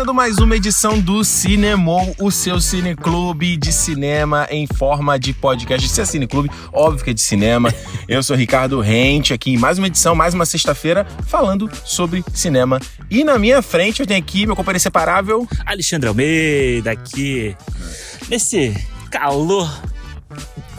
começando mais uma edição do Cinemou, o seu cineclube de cinema em forma de podcast. Se é cineclube, óbvio que é de cinema. Eu sou Ricardo Rente, aqui em mais uma edição, mais uma sexta-feira, falando sobre cinema. E na minha frente eu tenho aqui meu companheiro inseparável... Alexandre Almeida, aqui nesse calor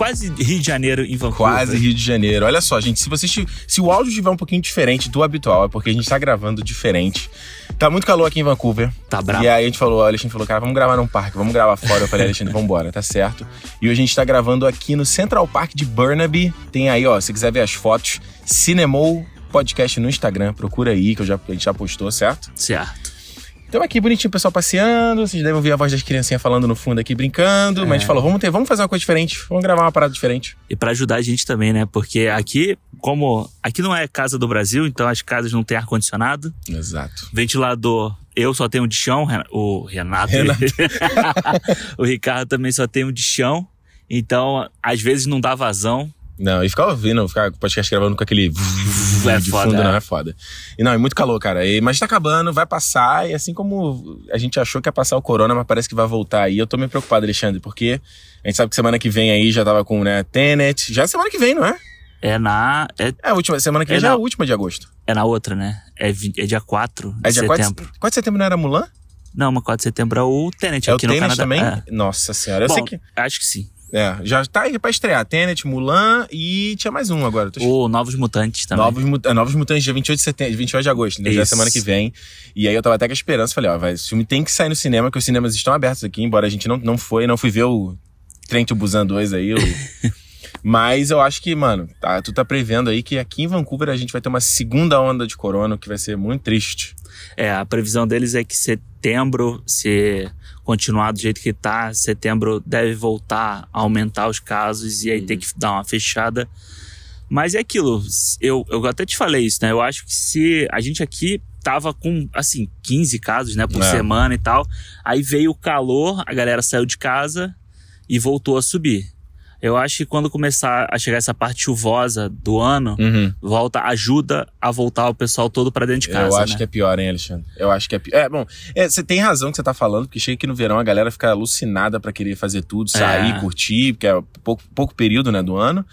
quase Rio de Janeiro em Vancouver. Quase Rio de Janeiro. Olha só, gente, se você se o áudio estiver um pouquinho diferente do habitual, é porque a gente tá gravando diferente. Tá muito calor aqui em Vancouver. Tá bravo. E aí a gente falou, o Alexandre falou, cara, vamos gravar num parque, vamos gravar fora. Eu falei, Alexandre, vambora, tá certo. E hoje a gente tá gravando aqui no Central Park de Burnaby. Tem aí, ó, se quiser ver as fotos, Cinemou Podcast no Instagram, procura aí, que eu já, a gente já postou, certo? Certo. Então aqui bonitinho o pessoal passeando, vocês devem ouvir a voz das criancinhas falando no fundo aqui, brincando. É. Mas a gente falou, vamos, ter, vamos fazer uma coisa diferente, vamos gravar uma parada diferente. E pra ajudar a gente também, né? Porque aqui, como aqui não é casa do Brasil, então as casas não têm ar-condicionado, Exato. ventilador. Eu só tenho um de chão, o Renato. Renato. o Ricardo também só tem um de chão. Então, às vezes não dá vazão. Não, e ficar ouvindo, o podcast gravando com aquele É de foda, fundo, é. não, é foda. E não, é muito calor, cara. E, mas tá acabando, vai passar, e assim como a gente achou que ia passar o corona, mas parece que vai voltar aí. Eu tô meio preocupado, Alexandre, porque a gente sabe que semana que vem aí já tava com, né, Tenet. Já é semana que vem, não é? É na. É, É a última, semana que vem É já é a na- última de agosto. é na outra, né? É, vi- é dia 4 de É dia 4 setembro. de, 4 de setembro não era Mulan? Não, mas 4 de setembro é o Tenet É o aqui no Tenet Canadá. também? Nossa senhora, eu Bom, sei que... acho que sim. É, já tá aí pra estrear. Tenet, Mulan e tinha mais um agora. eu Tô... O Novos Mutantes também. Novos, Mu- é, Novos Mutantes, dia 28 de setembro, 28 de agosto, então já é semana que vem. E aí eu tava até com a esperança, falei, ó, vai, esse filme tem que sair no cinema, porque os cinemas estão abertos aqui, embora a gente não, não foi, não fui ver o Trem to Busan 2 aí. o- Mas eu acho que, mano, tá, tu tá prevendo aí que aqui em Vancouver a gente vai ter uma segunda onda de corona, que vai ser muito triste. É, a previsão deles é que setembro, se continuar do jeito que tá, setembro deve voltar a aumentar os casos e aí ter que dar uma fechada. Mas é aquilo, eu, eu até te falei isso, né? Eu acho que se a gente aqui tava com, assim, 15 casos, né, por É. semana e tal, aí veio o calor, a galera saiu de casa e voltou a subir. Eu acho que quando começar a chegar essa parte chuvosa do ano, Uhum. volta, ajuda a voltar o pessoal todo pra dentro de casa. eu acho né? que é pior, hein, Alexandre? Eu acho que é pior. É, bom, é, você tem razão que você tá falando, porque chega que no verão a galera fica alucinada pra querer fazer tudo, sair, É. curtir, porque é pouco, pouco período, né, do ano.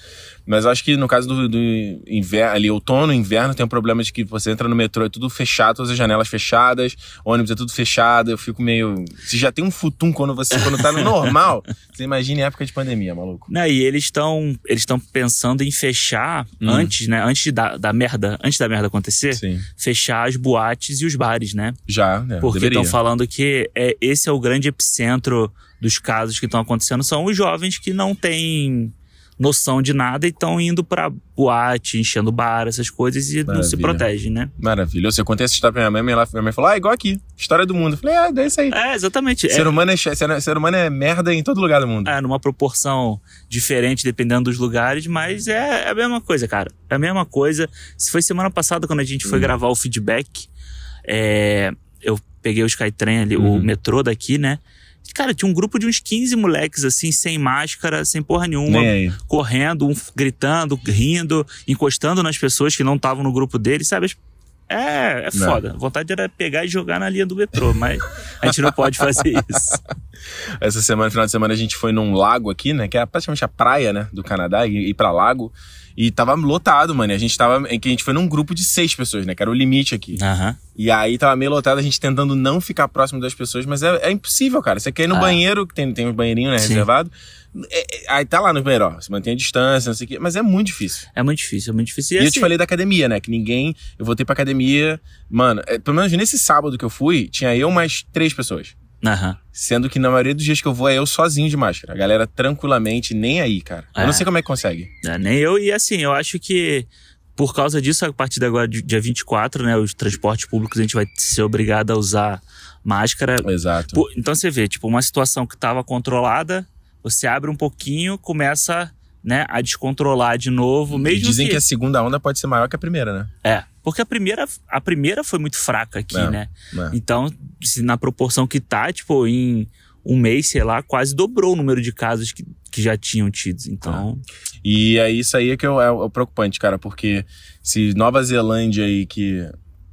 Mas acho que no caso do, do inverno, ali, outono, inverno, tem um problema de que você entra no metrô, é tudo fechado, todas as janelas fechadas, ônibus é tudo fechado, eu fico meio. Se já tem um futum quando você, quando tá no normal, você imagina em época de pandemia, maluco. Não, e eles estão eles estão pensando em fechar Hum. antes, né? Antes da, da merda, antes da merda acontecer, Sim. fechar as boates e os bares, né? Já, né? Porque estão falando que é, esse é o grande epicentro dos casos que estão acontecendo. São os jovens que não têm noção de nada e estão indo pra boate, enchendo bar, essas coisas, e não se Maravilha. protegem, né? Maravilhoso. Eu contei essa história pra minha mãe, minha minha mãe falou: ah, igual aqui, história do mundo. Eu falei, ah, é isso aí. É, exatamente. Ser É, humano é, ser, humano é merda em todo lugar do mundo. é, numa proporção diferente, dependendo dos lugares, mas é, é a mesma coisa, cara. É a mesma coisa. Se foi semana passada, quando a gente Hum. foi gravar o feedback, é, eu peguei o Skytrain ali, Uhum. o metrô daqui, né? Cara, tinha um grupo de uns 15 moleques, assim, sem máscara, sem porra nenhuma, correndo, um gritando, rindo, encostando nas pessoas que não estavam no grupo deles, sabe? É, é Não. foda. Vontade era pegar e jogar na linha do metrô, mas a gente não pode fazer isso. Essa semana, final de semana, a gente foi num lago aqui, né? Que é praticamente a praia, né? Do Canadá, e ir pra lago. E tava lotado, mano. E a gente tava. em que A gente foi num grupo de seis pessoas, né? Que era o limite aqui. Aham. E aí tava meio lotado, a gente tentando não ficar próximo das pessoas, mas é, é impossível, cara. Você quer ir no Ah. banheiro, que tem, tem um banheirinho, né? Sim. Reservado. É- é- aí tá lá no banheiro, ó. Você mantém a distância, não sei o quê. Mas é muito difícil. É muito difícil, é muito difícil. E, eu te assim, falei da academia, né? Que ninguém. Eu voltei pra academia. Mano, é, pelo menos nesse sábado que eu fui, tinha eu mais três pessoas. Aham. Sendo que na maioria dos dias que eu vou é eu sozinho de máscara. A galera tranquilamente, nem aí, cara. Eu É. não sei como é que consegue. É, nem eu, e assim, eu acho que por causa disso, a partir de agora, dia 24, né, os transportes públicos a gente vai ser obrigado a usar máscara. Exato. Pô, Então você vê, tipo, uma situação que estava controlada, você abre um pouquinho, começa, né, a descontrolar de novo, E mesmo dizem que... que... a segunda onda pode ser maior que a primeira, né? É, porque a primeira, a primeira foi muito fraca aqui, É. né? É. Então, se na proporção que tá, tipo, em um mês, sei lá, quase dobrou o número de casos que, que já tinham tido. Então, E é isso aí que é o, é o preocupante, cara, porque se Nova Zelândia aí que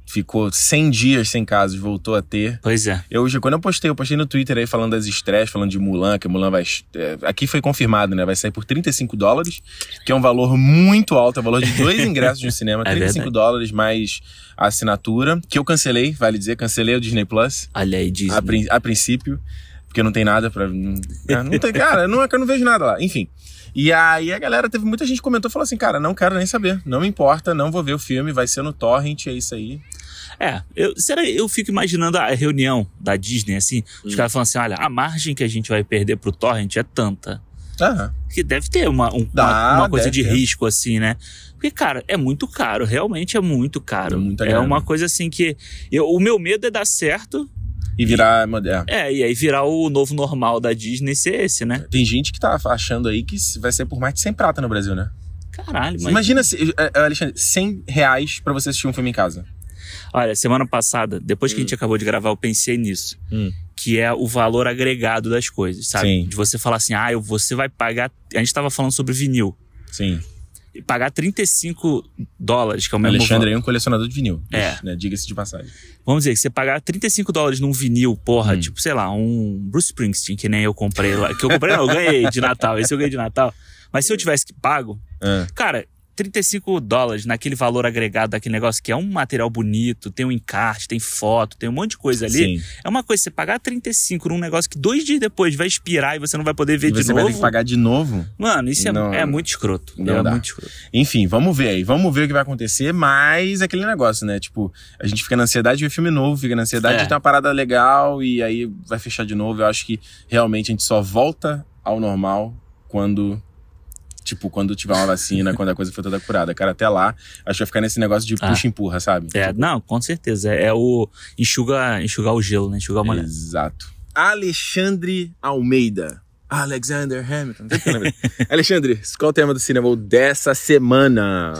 ficou 100 dias sem casos, voltou a ter. Pois é. Eu, quando eu postei, eu postei no Twitter aí falando das estreias, falando de Mulan, que Mulan vai. é, aqui foi confirmado, né? Vai sair por 35 dólares, que é um valor muito alto, é o valor de dois ingressos de um cinema, É 35 verdade. dólares mais a assinatura, que eu cancelei, vale dizer, cancelei o Disney Plus Olha aí, Disney. a, prin- a princípio, porque não tem nada pra. Não, não tem, cara, não é eu não vejo nada lá. Enfim. E aí a galera, teve muita gente que comentou, falou assim, cara, não quero nem saber, não me importa, não vou ver o filme, vai ser no torrent, é isso aí. É, eu, será, eu fico imaginando a reunião da Disney, assim, os Hum. caras falando assim, olha, a margem que a gente vai perder pro torrent é tanta. Aham. Que deve ter uma, um- Dá, uma, uma coisa de ter. risco, assim, né? Porque, cara, é muito caro, realmente é muito caro. É muita é grana. uma coisa assim que. Eu, o meu medo é dar certo, E virar. É. é, e aí virar o novo normal da Disney ser esse, né? Tem gente que tá achando aí que vai ser por mais de 100 prata no Brasil, né? Caralho, mas. Imagina, se, é, Alexandre, 100 reais pra você assistir um filme em casa. Olha, semana passada, depois que a gente acabou de gravar, eu pensei nisso. Hum. Que é o valor agregado das coisas, sabe? Sim. De você falar assim, ah, eu- você vai pagar. A gente tava falando sobre vinil. Sim. E pagar 35 dólares, que é o mesmo Alexandre valor. é um colecionador de vinil. É. Né? Diga-se de passagem. Vamos dizer que você pagar 35 dólares num vinil, porra, Hum. tipo, sei lá, um Bruce Springsteen, que nem eu comprei lá. Que eu comprei, não, eu ganhei de Natal. Esse eu ganhei de Natal. Mas se eu tivesse que pago, Ah, cara, 35 dólares naquele valor agregado daquele negócio que é um material bonito, tem um encarte, tem foto, tem um monte de coisa ali. Sim. É uma coisa, você pagar 35 num negócio que dois dias depois vai expirar e você não vai poder ver E de você vai ter novo. que pagar de novo. Mano, isso é, Não. é muito escroto. Não é dá. muito escroto. Enfim, vamos ver aí. Vamos ver o que vai acontecer, mas é aquele negócio, né? Tipo, a gente fica na ansiedade de ver filme novo, fica na ansiedade É. de ter uma parada legal e aí vai fechar de novo. Eu acho que realmente a gente só volta ao normal quando. Tipo, quando tiver uma vacina, quando a coisa for toda curada. Cara, até lá, acho que vai ficar nesse negócio de Ah. puxa e empurra, sabe? É, não, com certeza. É, é o enxuga, enxugar o gelo, né? Enxugar o molhado. Exato. Alexandre Almeida. Alexander Hamilton. Alexandre, qual é o tema do cinema dessa semana?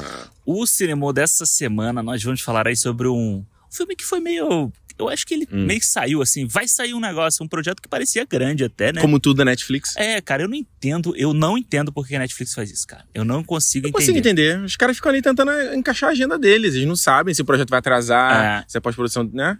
O cinema dessa semana, nós vamos falar aí sobre um filme que foi meio. Eu acho que ele Hum. meio que saiu assim. Vai sair um negócio, um projeto que parecia grande até, né? Como tudo da Netflix. É, cara, eu não entendo, eu não entendo por que a Netflix faz isso, cara. Eu não consigo Eu entender. consigo entender. Os caras ficam ali tentando encaixar a agenda deles. Eles não sabem se o projeto vai atrasar, É. se é pós-produção, né?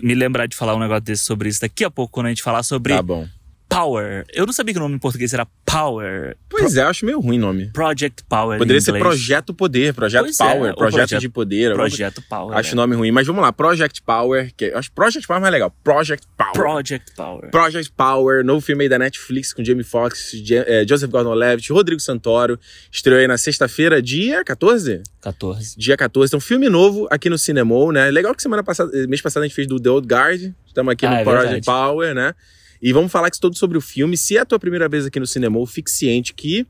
Me lembrar de falar um negócio desse sobre isso daqui a pouco, quando a gente falar sobre Tá bom. Power. Eu não sabia que o nome em português era Power. Pois é, eu acho meio ruim o nome. Project Power. Poderia ser. Projeto Poder, Projeto Pois é, Power, o Projeto, projeto- de Poder. alguma Projeto Power. Acho é. o nome ruim, mas vamos lá. Project Power, que acho Project Power é mais legal. Project Power. Project Power. Project Power, novo filme aí da Netflix com Jamie Foxx, eh, Joseph Gordon-Levitt, Rodrigo Santoro. Estreou aí na sexta-feira, dia 14? 14. Dia 14. Então, filme novo aqui no Cinemol, né? Legal que semana passada, eh, mês passado a gente fez do The Old Guard. Estamos aqui Ah, no é Project. Power, né? E vamos falar aqui todo sobre o filme. Se é a tua primeira vez aqui no Cinemol, fique ciente que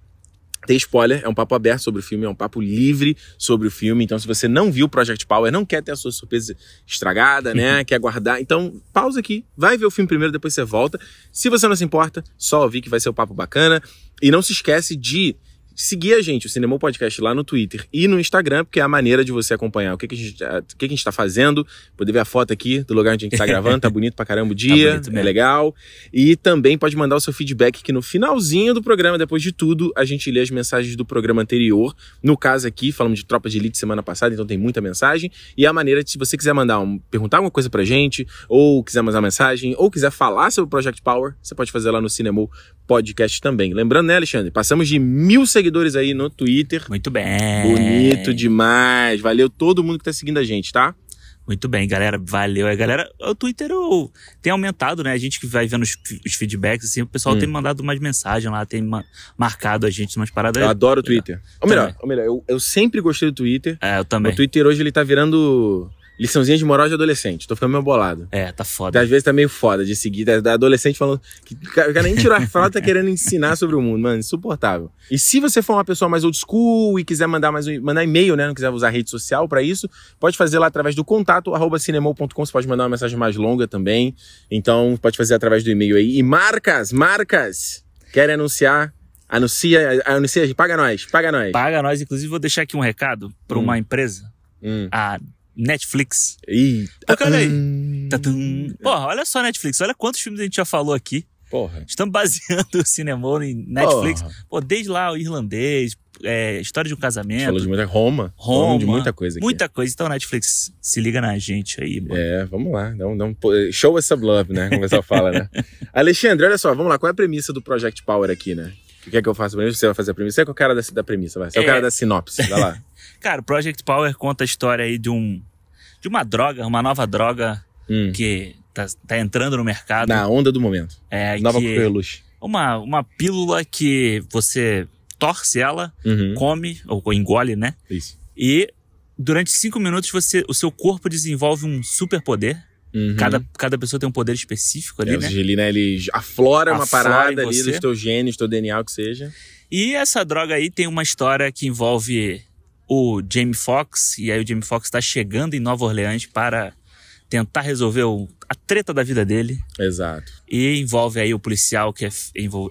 tem spoiler, é um papo aberto sobre o filme, é um papo livre sobre o filme. Então, se você não viu Project Power, não quer ter a sua surpresa estragada, né? quer guardar, então pausa aqui, vai ver o filme primeiro, depois você volta. Se você não se importa, só ouvir que vai ser um papo bacana. E não se esquece de seguir a gente, o Cinema Podcast, lá no Twitter e no Instagram, porque é a maneira de você acompanhar o que, que, a, gente, o que, que a gente tá fazendo, poder ver a foto aqui do lugar onde a gente tá gravando, tá bonito pra caramba o dia, bonito é legal. E também pode mandar o seu feedback que no finalzinho do programa, depois de tudo, a gente lê as mensagens do programa anterior. No caso aqui, falamos de Tropa de Elite semana passada, então tem muita mensagem. E a maneira de, se você quiser mandar um, perguntar alguma coisa pra gente, ou quiser mandar mensagem, ou quiser falar sobre o Project Power, você pode fazer lá no Cinema Podcast também. Lembrando, né, Alexandre? Passamos de mil seguidores aí no Twitter. Muito bem. Bonito demais. Valeu todo mundo que tá seguindo a gente, tá? Muito bem, galera. Valeu. A galera, o Twitter o- tem aumentado, né? A gente que vai vendo os, os feedbacks, assim, o pessoal Hum. tem mandado umas mensagens lá, tem ma- marcado a gente umas paradas. Eu adoro o Twitter. Ou melhor, ou melhor eu, eu sempre gostei do Twitter. É, eu também. O Twitter hoje ele tá virando liçãozinha de moral de adolescente. Tô ficando meio bolado. É, tá foda. Às vezes tá meio foda de seguir, da, da adolescente falando que o cara nem tirou a fralda, tá querendo ensinar sobre o mundo, mano, insuportável. E se você for uma pessoa mais old school e quiser mandar mais um, mandar e-mail, né, não quiser usar rede social pra isso, pode fazer lá através do contato arroba cinemol.com, você pode mandar uma mensagem mais longa também. Então, pode fazer através do e-mail aí. E marcas, marcas, querem anunciar? Anuncia, anuncia, paga nós, paga nós. Paga nós. Inclusive, vou deixar aqui um recado pra Hum. uma empresa, Hum. a Netflix. Ih, Pô, cara aí. hum. Tatum. Porra, olha só a Netflix. Olha quantos filmes a gente já falou aqui. Porra. Estamos baseando o cinema em Netflix. Porra. Pô, desde lá o irlandês, é, História de um Casamento. Falou de muita Roma. Roma. De muita coisa aqui. Muita coisa. Então, Netflix, se liga na gente aí, mano. É, vamos lá. Dá um, dá um, show us some love, né? Como o pessoal fala, né? Alexandre, olha só, vamos lá. Qual é a premissa do Project Power aqui, né? O que é que eu faço pra mim? Você vai fazer a premissa? Você é é o cara da, da premissa, vai. Você é, o É. cara da sinopse, vai lá. Cara, Project Power conta a história aí de um. De uma droga, uma nova droga Hum. que tá, tá entrando no mercado. Na onda do momento. É, Nova que, coqueluche. uma, uma pílula que você torce ela, Uhum. come, ou engole, né? Isso. E durante cinco minutos você, o seu corpo desenvolve um superpoder. Uhum. Cada, cada pessoa tem um poder específico ali, É, né? ele, né, ele aflora uma Aflora parada em ali dos teus genes, teu DNA, o que seja. E essa droga aí tem uma história que envolve o Jamie Foxx, e aí o Jamie Foxx está chegando em Nova Orleans para tentar resolver o- a treta da vida dele. Exato. E envolve aí o policial que é,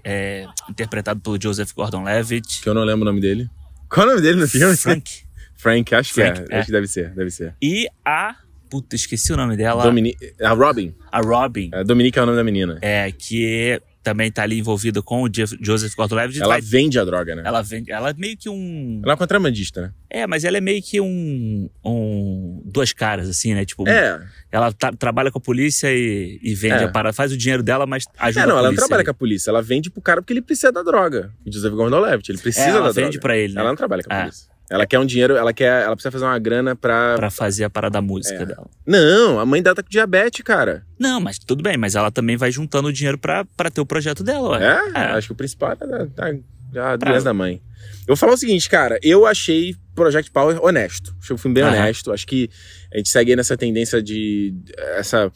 é interpretado pelo Joseph Gordon-Levitt. Que eu não lembro o nome dele. Qual é o nome dele no filme? Frank. Frank, acho que Frank, é. é. Acho que deve ser, deve ser. E a... Puta, esqueci o nome dela. Domini... A Robin. A Robin. A Dominique é o nome da menina. É, que também tá ali envolvida com o Joseph Gordon-Levitt. Ela Vai- vende a droga, né? ela vende... Ela é meio que um... Ela é uma contrabandista, né? É, mas ela é meio que um... um duas caras, assim, né? Tipo, É. ela tá- trabalha com a polícia e, e vende É. a parada. Faz o dinheiro dela, mas ajuda É, não, a ela não polícia. trabalha ali. com a polícia. Ela vende pro cara porque ele precisa da droga. O Joseph Gordon-Levitt, ele precisa É, ela da vende droga. pra ele, né? Ela não trabalha com a É. polícia. Ela quer um dinheiro, ela quer, ela precisa fazer uma grana pra... Pra fazer a parada da música É. dela. Não, a mãe dela tá com diabetes, cara. Não, mas tudo bem, mas ela também vai juntando o dinheiro pra, pra ter o projeto dela, ué. É? Acho que o principal é da Pra- doença da mãe. Eu vou falar o seguinte, cara. Eu achei Project Power honesto. Achei o filme bem honesto. Acho que a gente segue aí nessa tendência de... Essa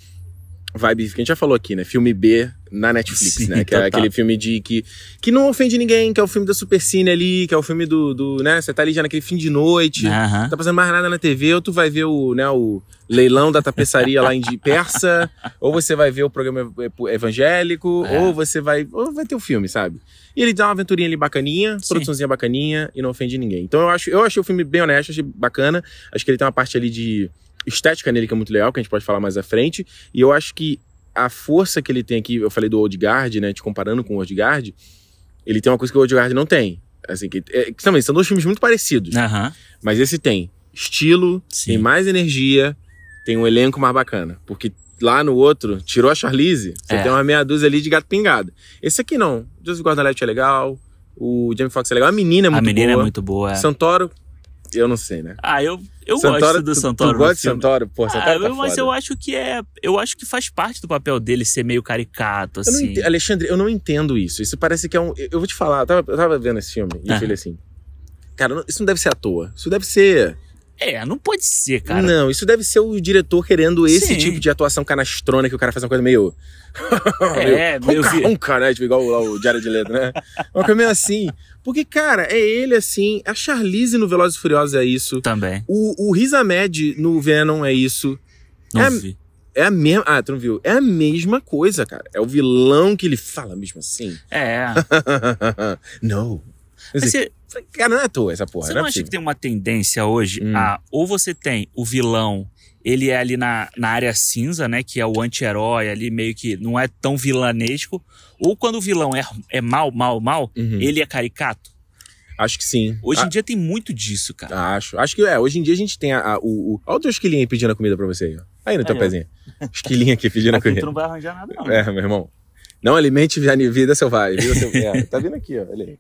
vibe que a gente já falou aqui, né? Filme B na Netflix, Sim, né? Que é total. aquele filme de que, que não ofende ninguém, que é o filme da Supercine ali, que é o filme do, do né? Você tá ali já naquele fim de noite, não tá fazendo mais nada na TV, ou tu vai ver o, né, o leilão da tapeçaria lá em de Persa, ou você vai ver o programa ev- evangélico, É. ou você vai, ou vai ter o filme, sabe? E ele dá uma aventurinha ali bacaninha, Sim. produçãozinha bacaninha e não ofende ninguém. Então eu acho, eu achei o filme bem honesto, achei bacana. Acho que ele tem uma parte ali de estética nele que é muito legal, que a gente pode falar mais à frente. E eu acho que a força que ele tem aqui, eu falei do Odegaard, né, te comparando com o Odegaard, ele tem uma coisa que o Odegaard não tem. Assim, que, é, que também são dois filmes muito parecidos. Aham. Mas esse tem estilo, Sim. tem mais energia, tem um elenco mais bacana. Porque lá no outro, tirou a Charlize, você É. tem uma meia dúzia ali de gato pingado. Esse aqui não. Joseph Gordon-Levitt é legal, o Jamie Foxx é legal, a menina é muito a menina boa. é muito boa. é. Santoro, eu não sei, né? Ah, eu, eu Santoro, gosto do tu- Santoro. Tu, gosta de. Santoro? Pô, Santoro Ah, tá eu- mas foda. eu acho que é. Eu acho que faz parte do papel dele ser meio caricato, Eu assim. ente- Alexandre, eu não entendo isso. Isso parece que é um. Eu vou te falar, eu tava, eu tava vendo esse filme e eu Ah. falei assim. Cara, isso não deve ser à toa. Isso deve ser. É, não pode ser, cara. Não, isso deve ser o diretor querendo esse Sim. tipo de atuação canastrona que o cara faz uma coisa meio. É, meio ronca, ronca, né? Tipo, igual lá o Diário de Letra, né? Uma coisa meio assim. Porque, cara, é ele assim. A Charlize no Velozes e Furiosos é isso. Também. O, o Riz Ahmed no Venom é isso. Não É- vi. É a mesma. Ah, tu não viu? É a mesma coisa, cara. É o vilão que ele fala mesmo assim. É. não. Mas você, Cara, não é à toa essa porra. você não não é acha que tem uma tendência hoje Hum. a. Ou você tem o vilão, ele é ali na, na área cinza, né? Que é o anti-herói ali, meio que não é tão vilanesco. Ou quando o vilão é, é mal, mal, mal, Uhum. ele é caricato. Acho que sim. Hoje Ah, em dia tem muito disso, cara. Acho. Acho que é. Hoje em dia a gente tem a, a- o, o. Olha o teu esquilinho aí pedindo a comida pra você aí, ó. Aí no teu Aí, ó. pezinho. Esquilinho aqui pedindo a Aqui tu comida. não vai arranjar nada, não. É, meu irmão. Não alimente a vida selvagem. Vida selvagem. É, tá vindo aqui, ó. Olha aí.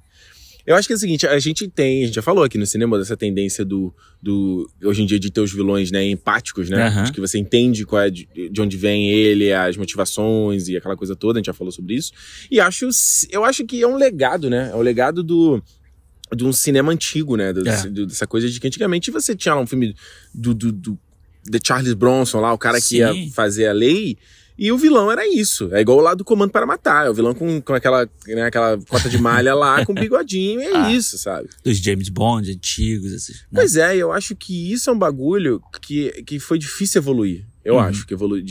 Eu acho que é o seguinte, a gente tem, a gente já falou aqui no cinema dessa tendência do, do hoje em dia de ter os vilões, né, empáticos, né? Aham. De que você entende qual é de, de onde vem ele, as motivações e aquela coisa toda, a gente já falou sobre isso. E acho, eu acho que é um legado, né? É um legado do de um cinema antigo, né? Do- É. do- dessa coisa de que antigamente você tinha lá um filme do, do, do de Charles Bronson lá, o cara que Sim. ia fazer a lei. E o vilão era isso. É igual lá do Comando para Matar. É o vilão com, com aquela, né, aquela cota de malha lá, com bigodinho. É Ah. isso, sabe? Dos James Bond antigos, esses. né? Pois é, eu acho que isso é um bagulho que, que foi difícil evoluir. Eu Uhum. acho que evoluiu.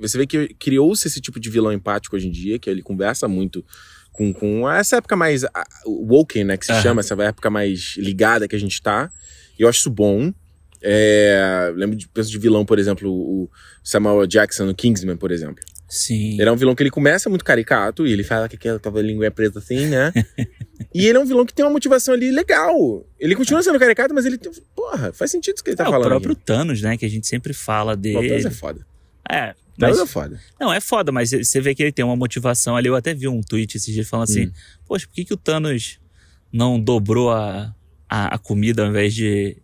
você vê que criou-se esse tipo de vilão empático hoje em dia, que ele conversa muito com, com essa época mais a- woken, né? Que se Aham. chama, essa época mais ligada que a gente tá. E eu acho isso bom. É, lembro de, penso de vilão, por exemplo, o Samuel Jackson no Kingsman, por exemplo. Sim. Ele é um vilão que ele começa muito caricato e ele fala que aquela língua é preta assim, né? e ele é um vilão que tem uma motivação ali legal. Ele continua sendo caricato, mas ele tem. Porra, faz sentido isso que ele tá é, falando. O próprio aqui. Thanos, né? Que a gente sempre fala dele. O Thanos é foda. É. Thanos Mas, é foda. não, é foda, mas você vê que ele tem uma motivação ali. Eu até vi um tweet esses dias falando assim: Hum. Poxa, por que, que o Thanos não dobrou a, a, a comida ao invés de,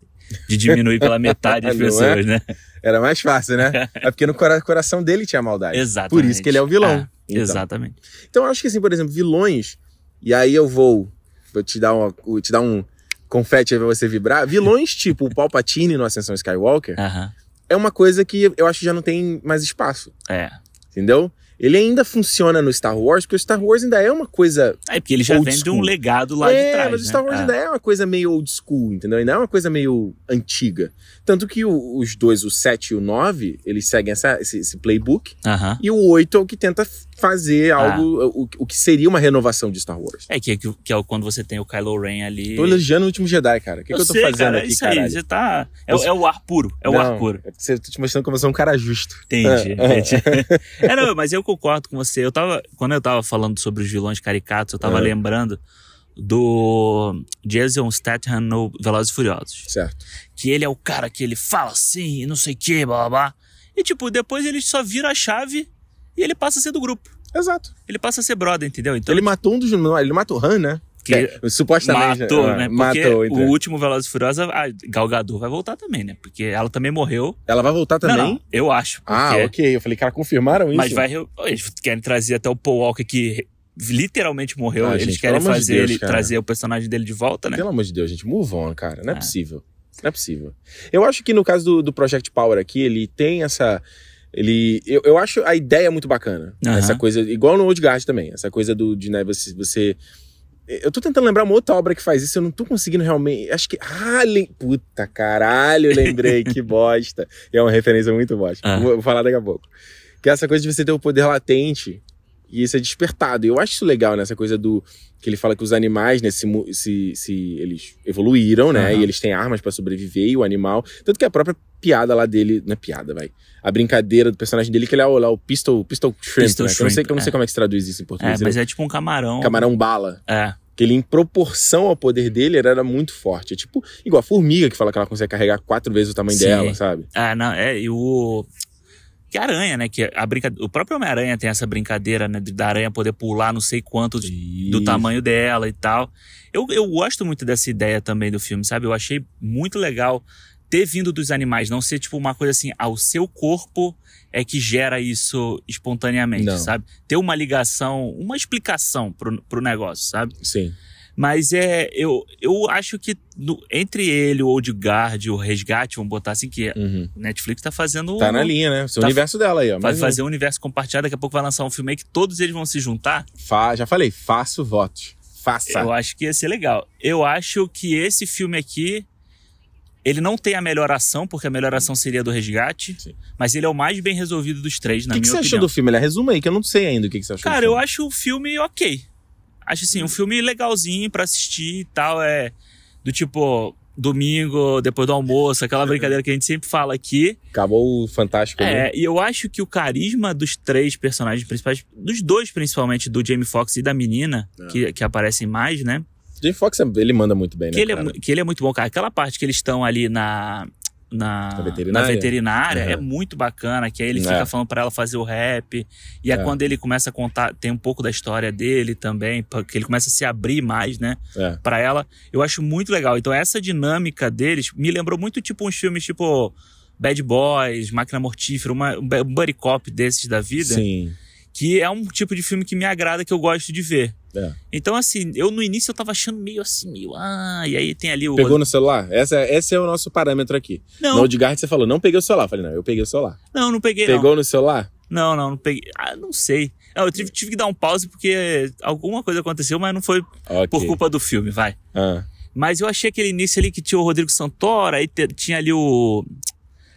de diminuir pela metade as é? pessoas, né? Era mais fácil, né? É porque no cora- coração dele tinha maldade. Exatamente. Por isso que ele é o vilão. Ah, Então. Exatamente. Então eu acho que assim, por exemplo, vilões, e aí eu vou, vou te dar, uma, te dar um confete aí pra você vibrar. Vilões tipo o Palpatine no Ascensão Skywalker Aham. é uma coisa que eu acho que já não tem mais espaço, É. entendeu? Ele ainda funciona no Star Wars, porque o Star Wars ainda é uma coisa. É porque ele já vem de um legado lá é, de trás. mas o né? Star Wars Ah. ainda é uma coisa meio old school, entendeu? Ainda é uma coisa meio antiga. Tanto que o- os dois, o 7 e o 9, eles seguem essa, esse, esse playbook. Aham. E o 8 é o que tenta fazer Ah. algo, o, o que seria uma renovação de Star Wars. É que, que é quando você tem o Kylo Ren ali. Tô elogiando o último Jedi, cara. O que, que eu tô sei, fazendo cara, é aqui, isso aí, caralho? você tá. É, o- Você- é o ar puro. É o Não, ar puro. É você tô te mostrando como eu sou um cara justo. Entendi, É, é. entendi. É, não, mas eu concordo com você. Eu tava, quando eu tava falando sobre os vilões caricatos, eu tava É. lembrando do Jason Statham no Velozes e Furiosos. Certo. Que ele é o cara que ele fala assim, e não sei o que, blá blá blá. E tipo, depois ele só vira a chave e ele passa a ser do grupo. Exato. Ele passa a ser brother, entendeu? Então ele matou um dos. Não, ele matou o Han, né? Que- É, supostamente. matou, é, né? Porque Matou, então. o último Velozes e Furiosos, a Gal Gadot vai voltar também, né? Porque ela também morreu. Ela vai voltar também? Não, não, eu acho. Ah, ok. Eu falei, cara, confirmaram isso? Mas vai. Eles querem trazer até o Paul Walker que literalmente morreu. Ah, Eles gente, querem amor de fazer Deus, ele cara. trazer o personagem dele de volta, né? Pelo amor de Deus, gente, move on, cara. Não é, É. possível. Não é possível. Eu acho que no caso do, do Project Power aqui, ele tem essa. Ele. Eu, eu acho a ideia muito bacana. Aham. Essa coisa. Igual no Old Guard também. Essa coisa do, de né, você, você. Eu tô tentando lembrar uma outra obra que faz isso, eu não tô conseguindo realmente. Acho que. Ah, lem... puta caralho, lembrei, que bosta. E é uma referência muito bosta. Ah. Vou, vou falar daqui a pouco. Que é essa coisa de você ter o poder latente e isso é despertado. E eu acho isso legal, né? Essa coisa do. Que ele fala que os animais, né, se, se, se eles evoluíram, né? Aham. E eles têm armas pra sobreviver, e o animal. Tanto que a própria piada lá dele. Não é piada, vai. A brincadeira do personagem dele, que ele é o, lá, o Pistol, pistol Shrimp, Pistol né? Que eu não sei, Shrimp, eu não sei é. como é que se traduz isso em É, português. mas Ele é tipo um camarão. é Camarão bala. É. Que ele, em proporção ao poder dele, ele era muito forte. É tipo, igual a formiga que fala que ela consegue carregar quatro vezes o tamanho Sim. dela, sabe? É, não, é, e o. Que a aranha, né? Que a brinca... O próprio Homem-Aranha tem essa brincadeira, né? de- Da aranha poder pular não sei quanto do Isso. tamanho dela e tal. Eu, eu gosto muito dessa ideia também do filme, sabe? Eu achei muito legal ter vindo dos animais, não ser tipo uma coisa assim, ah, o seu corpo é que gera isso espontaneamente, Não. sabe? Ter uma ligação, uma explicação pro, pro negócio, sabe? Sim. Mas é, eu, eu acho que no- entre ele, o Old Guard o Resgate, vamos botar assim, que Uhum. Netflix tá fazendo. Tá na linha, né? O Tá- universo dela aí, ó. Vai um. fazer um universo compartilhado, daqui a pouco vai lançar um filme aí que todos eles vão se juntar. Fa- Já falei, faço votos. Faça. Eu acho que ia ser legal. Eu acho que esse filme aqui. Ele não tem a melhor ação, porque a melhor ação seria do resgate, Sim. mas ele é o mais bem resolvido dos três, O na que, que minha você opinião. achou do filme? Ele resuma aí, que eu não sei ainda o que, que você achou Cara, do eu filme. acho o filme ok. Acho assim, um filme legalzinho pra assistir e tal. É do tipo, domingo, depois do almoço, aquela brincadeira que a gente sempre fala aqui. Acabou o Fantástico. né? É, e eu acho que o carisma dos três personagens principais, dos dois principalmente, do Jamie Foxx e da menina, É. que, que aparecem mais, né? Jay Fox, ele manda muito bem, né, que, ele é, que ele é muito bom, cara. Aquela parte que eles estão ali na. Na, Na veterinária? na veterinária Uhum. é muito bacana, que aí ele É. fica falando pra ela fazer o rap. E é, É. quando ele começa a contar, tem um pouco da história dele também, porque ele começa a se abrir mais, né? É. Pra ela. Eu acho muito legal. Então, essa dinâmica deles me lembrou muito tipo uns filmes tipo Bad Boys, Máquina Mortífera, uma, um buddy cop desses da vida Sim. que é um tipo de filme que me agrada, que eu gosto de ver. É. Então, assim, eu no início eu tava achando meio assim, meio. Ah, e aí tem ali o. Pegou no celular? Essa, esse é o nosso parâmetro aqui. Não, No Old Guard você falou, não peguei o celular. Eu falei, não, eu peguei o celular. não, não peguei. Pegou no celular? Não, não, não, não peguei. Ah, não sei. Não, eu tive, tive que dar um pause porque alguma coisa aconteceu, mas não foi Ok. por culpa do filme, vai. Ah, Mas eu achei aquele início ali que tinha o Rodrigo Santoro, aí tinha ali o.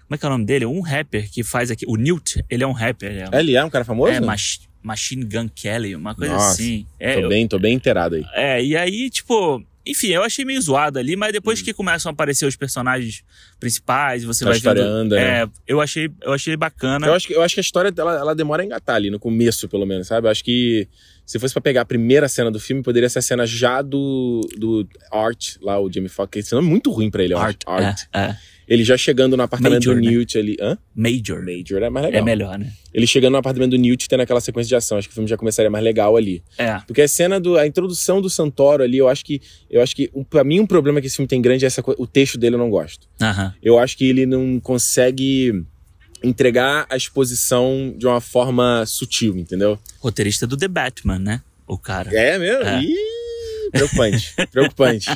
Como é que é o nome dele? Um rapper que faz aqui. O Newt, ele é um rapper. É, ele é um cara famoso? é Mach- Machine Gun Kelly, uma coisa Nossa, assim. É, tô, bem, tô bem inteirado aí. É, e aí, tipo, enfim, eu achei meio zoado ali, mas depois que começam a aparecer os personagens principais, você A vai história vendo. anda, né? é, eu achei, eu achei bacana. Eu acho, que, eu acho que a história ela, ela demora a engatar ali, no começo, pelo menos, sabe? Eu acho que se fosse pra pegar a primeira cena do filme, poderia ser a cena já do, do Art, lá, o Jamie Foxx. Esse nome é muito ruim pra ele, Art. Art. É, é. Ele já chegando no apartamento Major, do né? Newt ali. Hã? Major. Major é mais legal. É melhor, né? Ele chegando no apartamento do Newt tendo aquela sequência de ação. Acho que o filme já começaria mais legal ali. É. Porque a cena do. A introdução do Santoro ali, eu acho que. Eu acho que. um- Pra mim, um problema que esse filme tem grande é essa, o texto dele eu não gosto. Aham. Eu acho que ele não consegue entregar a exposição de uma forma sutil, entendeu? Roteirista do The Batman, né? O cara. É mesmo? É. Ih, preocupante. preocupante.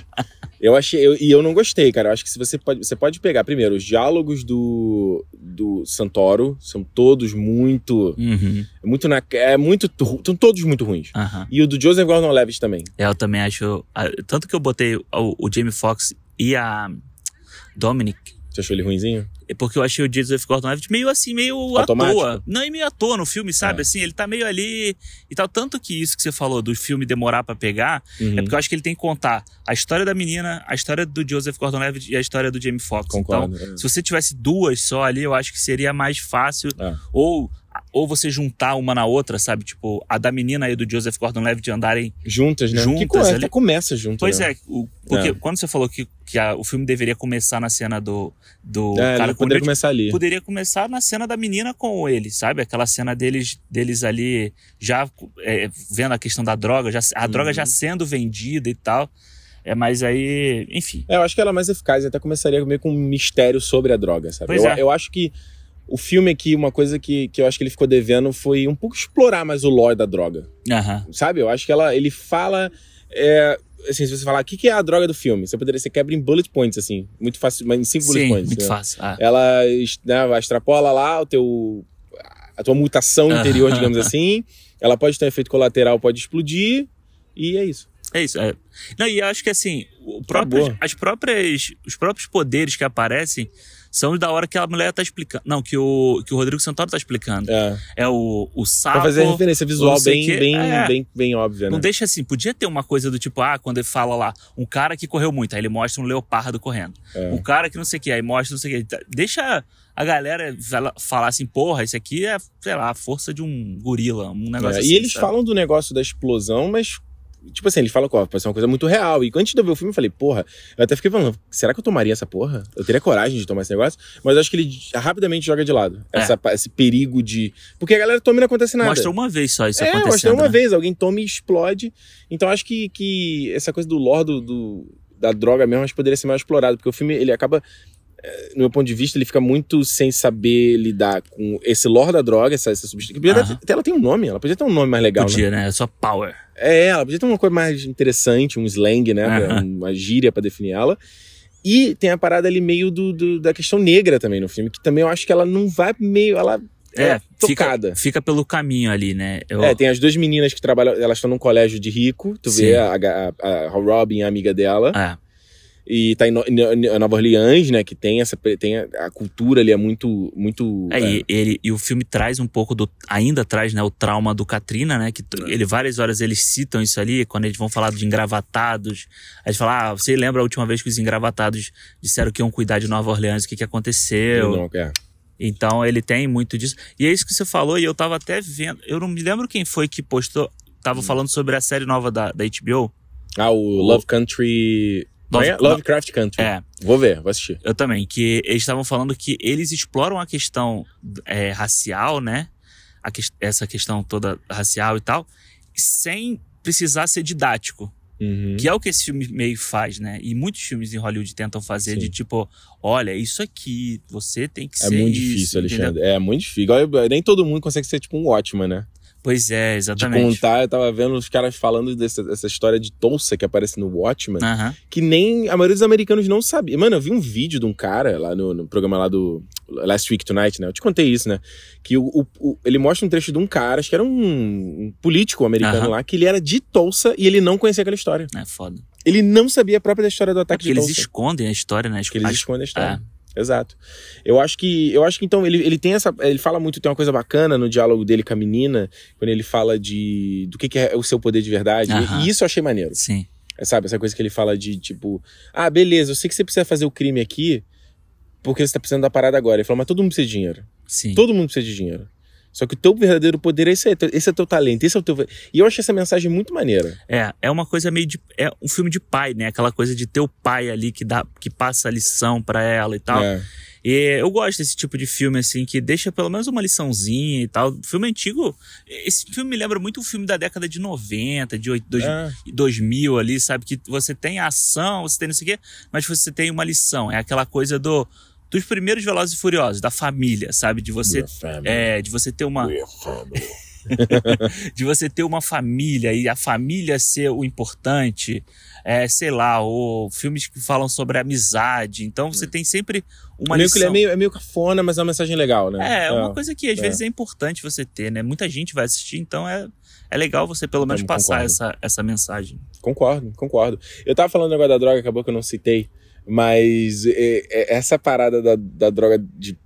Eu achei. eu- e eu não gostei, cara. Eu acho que se você pode. Você pode pegar, primeiro, os diálogos do, do Santoro são todos muito. Uhum. Muito na. É muito. São todos muito ruins. Aham. E o do Joseph Gordon-Levitt também. É, Eu também acho. ah, Tanto que eu botei o, o Jamie Foxx e a Dominic. Você achou ele ruinzinho? É Porque eu achei o Joseph Gordon-Levitt meio assim, meio à Automático? toa. Não, e meio à toa no filme, sabe? É. Assim, ele tá meio ali e tal. Tanto que isso que você falou do filme demorar pra pegar, Uhum. é porque eu acho que ele tem que contar a história da menina, a história do Joseph Gordon-Levitt e a história do Jamie Foxx. Concordo. Então, é. se você tivesse duas só ali, eu acho que seria mais fácil. É. Ou, ou você juntar uma na outra, sabe? Tipo, a da menina e do Joseph Gordon-Levitt andarem Juntas, né? Juntas que co- ali. começa junto. Pois né? é, o- porque É. quando você falou que, que a- o filme deveria começar na cena do, do É, cara com poderia começar ali. poderia começar na cena da menina com ele, sabe? Aquela cena deles, deles ali já é, vendo a questão da droga, já, a droga Uhum. já sendo vendida e tal. É, mas aí, enfim. É, eu acho que ela é mais eficaz. Até começaria meio com um mistério sobre a droga, sabe? Eu, é. eu acho que o filme aqui, uma coisa que, que eu acho que ele ficou devendo foi um pouco explorar mais o lore da droga. Aham. Sabe? Eu acho que ela, ele fala. é, assim, se você falar, o que, que é a droga do filme? Você poderia ser quebra em bullet points, assim. Muito fácil, mas em cinco bullet Sim, points. muito né? fácil. Ah. Ela né, extrapola lá o teu. a tua mutação interior, digamos assim. Ela pode ter um efeito colateral, pode explodir. E é isso. É isso. É. Não, e eu acho que assim, o próprio, as próprias, os próprios poderes que aparecem são da hora que a mulher tá explicando. Não, que o, que o Rodrigo Santoro tá explicando. É. É o, o sapo. Pra fazer a referência visual bem, o quê. bem, É. bem, bem óbvia, Não né? deixa assim, podia ter uma coisa do tipo, ah, quando ele fala lá, um cara que correu muito, aí ele mostra um leopardo correndo. É. Um cara que não sei o que, aí mostra não sei o que. Deixa a galera fala- falar assim, porra, isso aqui é, sei lá, a força de um gorila, um negócio É, assim. e eles sabe? falam do negócio da explosão, mas. Tipo assim, eles falam que ó, ser uma coisa muito real. E antes de eu ver o filme, eu falei, porra, eu até fiquei falando, será que eu tomaria essa porra? Eu teria coragem de tomar esse negócio? Mas eu acho que ele rapidamente joga de lado. É. Essa, esse perigo de. Porque a galera toma e não acontece nada. Mostra uma vez só isso é, acontecendo. mostra uma né? vez, alguém toma e explode. Então acho que, que essa coisa do lore do, do- da droga mesmo, acho que poderia ser mais explorado, porque o filme, ele acaba, no meu ponto de vista, ele fica muito sem saber lidar com esse lore da droga, essa, essa substância. Aham. até- ela tem um nome, ela podia ter um nome mais legal, né? Podia, né? É só power. É, ela podia ter uma coisa mais interessante, um slang, né? Aham. Uma gíria pra definir ela. E tem a parada ali meio do, do- da questão negra também no filme, que também eu acho que ela não vai meio. Ela é, É, tocada. Fica, fica pelo caminho ali, né? Eu, É, tem as duas meninas que trabalham, elas estão num colégio de rico, tu Sim. vê a, a, a, a Robin, a amiga dela, é. E tá em, No- em Nova Orleans, né, que tem essa tem a, a cultura ali é muito muito É, E, ele, e o filme traz um pouco do. Ainda traz, né, o trauma do Katrina, né? Que É. ele, várias horas eles citam isso ali, quando eles vão falar de engravatados. Aí eles falam, ah, você lembra a última vez que os engravatados disseram que iam cuidar de Nova Orleans, o que, que aconteceu? não, é. Então ele tem muito disso. E é isso que você falou, e eu tava até vendo. Eu não me lembro quem foi que postou. Hum. Tava falando sobre a série nova da, da HBO. Ah, o Love Country Love- Love, Lovecraft Country. É. Vou ver, vou assistir. Eu também, que eles estavam falando que eles exploram a questão é, racial, né? A ques- essa questão toda racial e tal, sem precisar ser didático. Uhum. Que é o que esse filme meio faz, né? E muitos filmes em Hollywood tentam fazer Sim. de tipo, olha, isso aqui, você tem que É ser muito isso, difícil, entendeu? Alexandre. É muito difícil. Nem todo mundo consegue ser tipo um Watchman, né? Pois é, De exatamente. contar, eu tava vendo os caras falando dessa, dessa história de Tulsa que aparece no Watchman, Aham. que nem a maioria dos americanos não sabia. Mano, eu vi um vídeo de um cara lá no, no programa lá do Last Week Tonight, né? Eu te contei isso, né? Que o, o- o- ele mostra um trecho de um cara, acho que era um, um político americano Aham. lá, que ele era de Tulsa e ele não conhecia aquela história. É foda. Ele não sabia a própria história do É ataque porque de eles Tulsa. escondem a história, né? Porque eles As- escondem a história. É. Exato. Eu acho que, eu acho que então ele, ele tem essa, ele fala muito, tem uma coisa bacana no diálogo dele com a menina, quando ele fala de do que, que é o seu poder de verdade. E isso eu achei maneiro. Sim. É, sabe, essa coisa que ele fala de tipo, ah, beleza, eu sei que você precisa fazer o crime aqui porque você tá precisando da parada agora. Ele fala, mas todo mundo precisa de dinheiro. Sim. Todo mundo precisa de dinheiro. Só que o teu verdadeiro poder é esse, é o teu talento, esse é o teu. E eu achei essa mensagem muito maneira. É, é uma coisa meio de. É um filme de pai, né? Aquela coisa de ter o pai ali que, dá, que passa a lição para ela e tal. É. E eu gosto desse tipo de filme, assim, que deixa pelo menos uma liçãozinha e tal. Filme antigo. Esse filme me lembra muito um filme da década de 90, de 8, dois, É. 2000 ali, sabe? Que você tem ação, você tem não sei o quê, mas você tem uma lição. É aquela coisa do. Dos primeiros Velozes e Furiosos, da família, sabe? De você. É, de você ter uma. de você ter uma família e a família ser o importante, é, sei lá, ou filmes que falam sobre amizade. Então você tem sempre uma meio que ele lição. é meio, é meio cafona, mas é uma mensagem legal, né? É, é uma coisa que às é. vezes é importante você ter, né? Muita gente vai assistir, então é, é legal você pelo menos Eu passar concordo. essa, essa mensagem. Concordo, concordo. Eu tava falando agora da droga, acabou que eu não citei, mas é, é, essa parada da, da droga de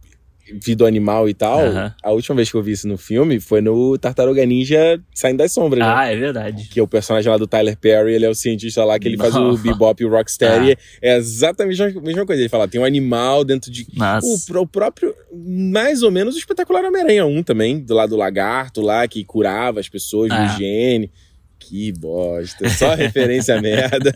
vida animal e tal, a última vez que eu vi isso no filme foi no Tartaruga Ninja Saindo das Sombras, né? Ah, é verdade. Que é o personagem lá do Tyler Perry, ele é o cientista lá que ele faz o. Bebop e o Rocksteady. Ah. É exatamente a mesma, coisa. Ele fala, tem um animal dentro de. O, o próprio, mais ou menos, o espetacular Homem-Aranha 1 também, do lado do lagarto lá, que curava as pessoas Ah. higiene. Que bosta. Só referência merda.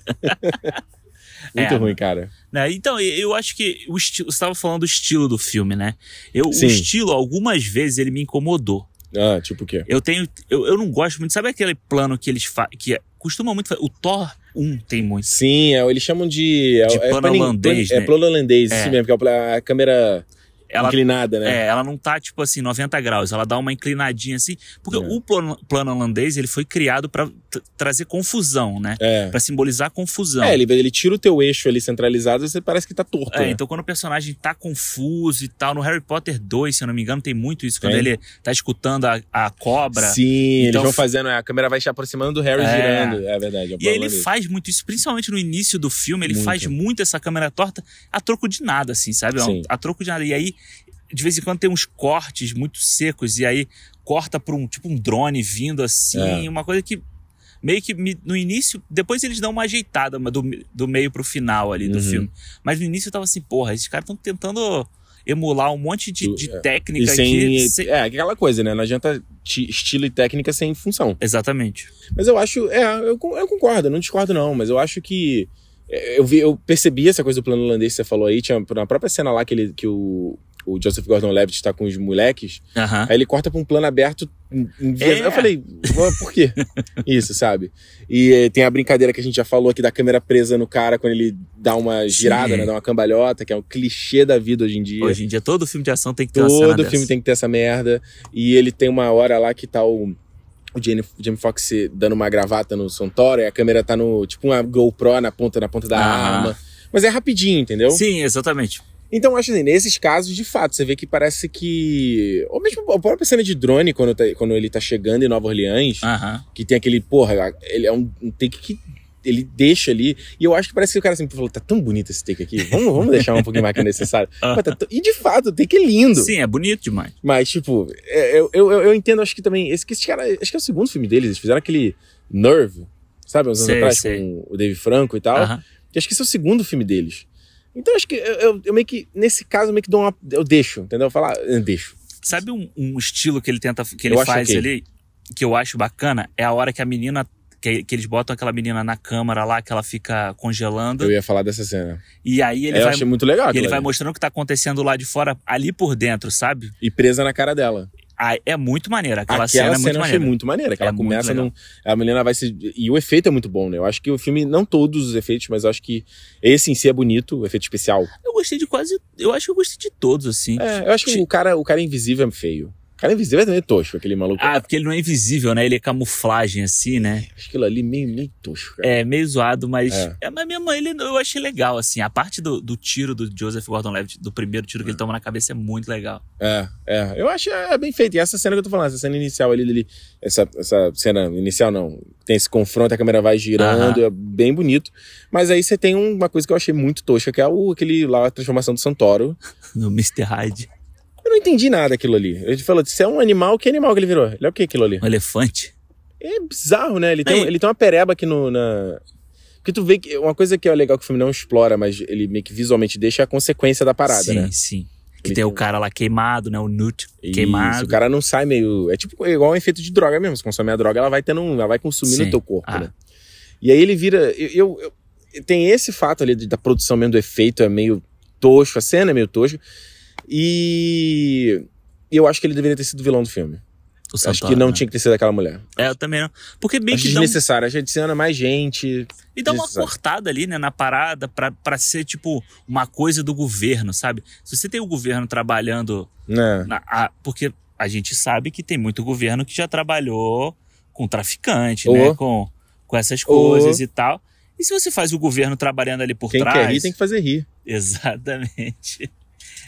Muito É. ruim, cara. Né? Então, eu acho que o estilo. Você estava falando do estilo do filme, né? Eu, o estilo, algumas vezes, ele me incomodou. Ah, tipo o quê? Eu tenho. Eu, eu não gosto muito. Sabe aquele plano que eles fazem. Que é- costuma muito fazer. O Thor 1 tem muito. Sim, é, eles chamam de. É, De é plano planning- holandês, É né? plano holandês, É. isso mesmo, que é a câmera Ela, inclinada, né? é, ela não tá, tipo assim, 90 graus. Ela dá uma inclinadinha assim. Porque É. o plano, plano holandês, ele foi criado pra t- trazer confusão, né? É. Pra simbolizar confusão. É, ele, ele tira o teu eixo ali centralizado e você parece que tá torto. É, né? então quando o personagem tá confuso e tal, no Harry Potter 2, se eu não me engano, tem muito isso, quando Tem. ele tá escutando a, a cobra. Sim, eles Então, vão fazendo, a câmera vai se aproximando do Harry É. girando. É verdade. É E ele faz muito isso, principalmente no início do filme, ele Muito. faz muito essa câmera torta a troco de nada, assim, sabe? Sim. A troco de nada. E aí, de vez em quando tem uns cortes muito secos, e aí corta pra um, tipo um drone vindo assim, É. uma coisa que meio que me- no início, depois eles dão uma ajeitada do, do meio pro final ali do Uhum. filme. Mas no início eu tava assim, porra, esses caras estão tentando emular um monte de, de é. técnica E sem, sem- É, aquela coisa, né? Não adianta ti- estilo e técnica sem função. Exatamente. Mas eu acho, é, eu, eu concordo, eu não discordo não, mas eu acho que é, eu, vi, eu percebi essa coisa do plano holandês que você falou aí, tinha na própria cena lá que, ele, que o, o Joseph Gordon-Levitt tá com os moleques, aí ele corta pra um plano aberto É. Eu falei, "Ué, por quê? Isso, sabe? E eh, tem a brincadeira que a gente já falou aqui da câmera presa no cara quando ele dá uma girada, Sim. né, dá uma cambalhota, que é um clichê da vida hoje em dia. Hoje em dia, todo filme de ação tem que ter uma cena Todo dessa. filme tem que ter essa merda. E ele tem uma hora lá que tá o, o Jamie, Jamie Foxx dando uma gravata no Santoro, e a câmera tá no. Tipo uma GoPro na ponta, na ponta da Aham. arma. Mas é rapidinho, entendeu? Sim, exatamente. Então, eu acho assim, nesses casos, de fato, você vê que parece que. Ou mesmo a própria cena de drone, quando, tá- quando ele tá chegando em Nova Orleans, Aham. que tem aquele, porra, ele é um, um take que ele deixa ali. E eu acho que parece que o cara sempre falou: tá tão bonito esse take aqui, vamos, vamos deixar um pouquinho mais que é necessário. Mas tá E de fato, o take é lindo. Sim, é bonito demais. Mas, tipo, é, eu, eu, eu entendo, acho que também. Esse, que esse cara. Acho que é o segundo filme deles. Eles fizeram aquele Nerve, sabe? Uns anos Sei, atrás, sei. com o Dave Franco e tal. Aham. Que acho que esse é o segundo filme deles. Então, acho que eu, eu, eu meio que. Nesse caso, eu meio que dou uma. Eu deixo, entendeu? Falar, eu deixo. Sabe um, um estilo que ele tenta, que ele Eu faz ok. ali, que eu acho bacana? É a hora que a menina, que, que eles botam aquela menina na câmara lá, que ela fica congelando, Eu ia falar dessa cena. e aí ele eu vai, achei muito legal. e ele vai ali. mostrando o que tá acontecendo lá de fora, ali por dentro, sabe? E presa na cara dela. Ah, é muito maneira. Aquela, Aquela cena é muito maneira. muito maneira. Que É ela começa num. A menina vai se. E o efeito é muito bom, né? Eu acho que o filme, não todos os efeitos, mas eu acho que esse em si é bonito, o efeito especial. Eu gostei de quase. Eu acho que eu gostei de todos, assim. É, eu acho que o cara, o cara invisível é feio. O cara invisível é também tosco, aquele maluco. Ah, porque ele não é invisível, né? Ele é camuflagem, assim, né? Acho aquilo ali meio, meio tosco, cara. É meio zoado, mas. É. É. mas mesmo ele eu achei legal, assim. A parte do, do tiro do Joseph Gordon-Levitt, do primeiro tiro que ele toma na cabeça, é muito legal. É, é. Eu acho é bem feito. E essa cena que eu tô falando, essa cena inicial ali, dele, essa, essa cena inicial não, tem esse confronto, a câmera vai girando, é bem bonito. Mas aí você tem uma coisa que eu achei muito tosca, que é o, aquele lá, a transformação do Santoro. No Mr. Hyde. Eu não entendi nada aquilo ali. Ele falou, se é um animal, que animal que ele virou? Ele é o que aquilo ali? Um elefante. É bizarro, né? Ele tem, É. ele tem uma pereba aqui no, na... Porque tu vê que uma coisa que é legal que o filme não explora, mas ele meio que visualmente deixa é a consequência da parada, sim, né? sim. Que Ele tem o cara lá queimado, né? O Newt Isso, queimado. o cara não sai meio. É tipo igual um efeito de droga mesmo. Se consome a droga, ela vai tendo. um- Ela vai consumindo Sim. o teu corpo, Ah. né? E aí ele vira. Eu, eu- eu- tem esse fato ali da produção mesmo do efeito, é meio tosco, a cena é meio tosca. E. eu acho que ele deveria ter sido o vilão do filme. O acho Santoro, que não né? tinha que ter sido aquela mulher. É, eu também não. Porque meio Acho que um, desnecessário. Acho que adiciona mais gente. e dá uma cortada ali, né, na parada, pra, pra ser, tipo, uma coisa do governo, sabe? Se você tem o governo trabalhando. Né? Na, a- porque a gente sabe que tem muito governo que já trabalhou com traficante, Ô. né? Com, com essas coisas e tal. E se você faz o governo trabalhando ali por Quem trás. quer rir tem que fazer rir. Exatamente.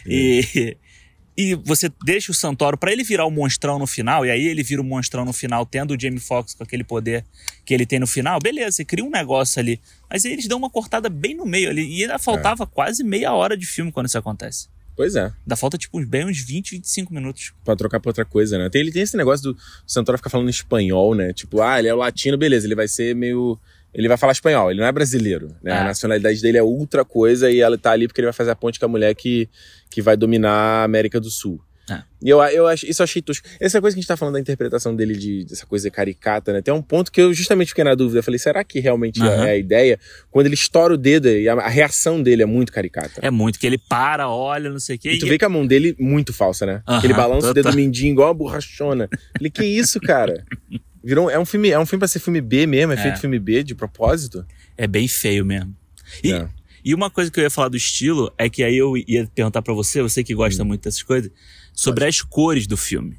E, e você deixa o Santoro pra ele virar o monstrão no final, e aí ele vira o monstrão no final, tendo o Jamie Foxx com aquele poder que ele tem no final, beleza, você cria um negócio ali. Mas aí eles dão uma cortada bem no meio ali, e ainda faltava quase meia hora de filme quando isso acontece. Pois é. Ainda falta, tipo, uns- bem uns 20, 25 minutos. Pra trocar pra outra coisa, né? Tem, ele tem esse negócio do Santoro ficar falando espanhol, né? Tipo, ah, ele é latino, beleza, ele vai ser meio. Ele vai falar espanhol, ele não é brasileiro, né? Ah. A nacionalidade dele é outra coisa e ela tá ali porque ele vai fazer a ponte com a mulher que, que vai dominar a América do Sul. Ah. E eu, eu acho, isso eu achei tosco. Essa coisa que a gente tá falando da interpretação dele, de, dessa coisa caricata, né? Tem um ponto que eu justamente fiquei na dúvida. Eu falei, será que realmente Aham. é a ideia? Quando ele estoura o dedo e a, a reação dele é muito caricata. É muito, que ele para, olha, não sei o quê. E tu e- vê que a mão dele muito falsa, né? Que ele balança o dedo total. mindinho igual uma borrachona. Falei, que isso, cara? Virou, é um filme, é um filme pra ser filme B mesmo, é, É. feito filme B de propósito. É bem feio mesmo. E, É. e uma coisa que eu ia falar do estilo é que aí eu ia perguntar pra você, você que Hum. gosta muito dessas coisas, sobre as cores do filme.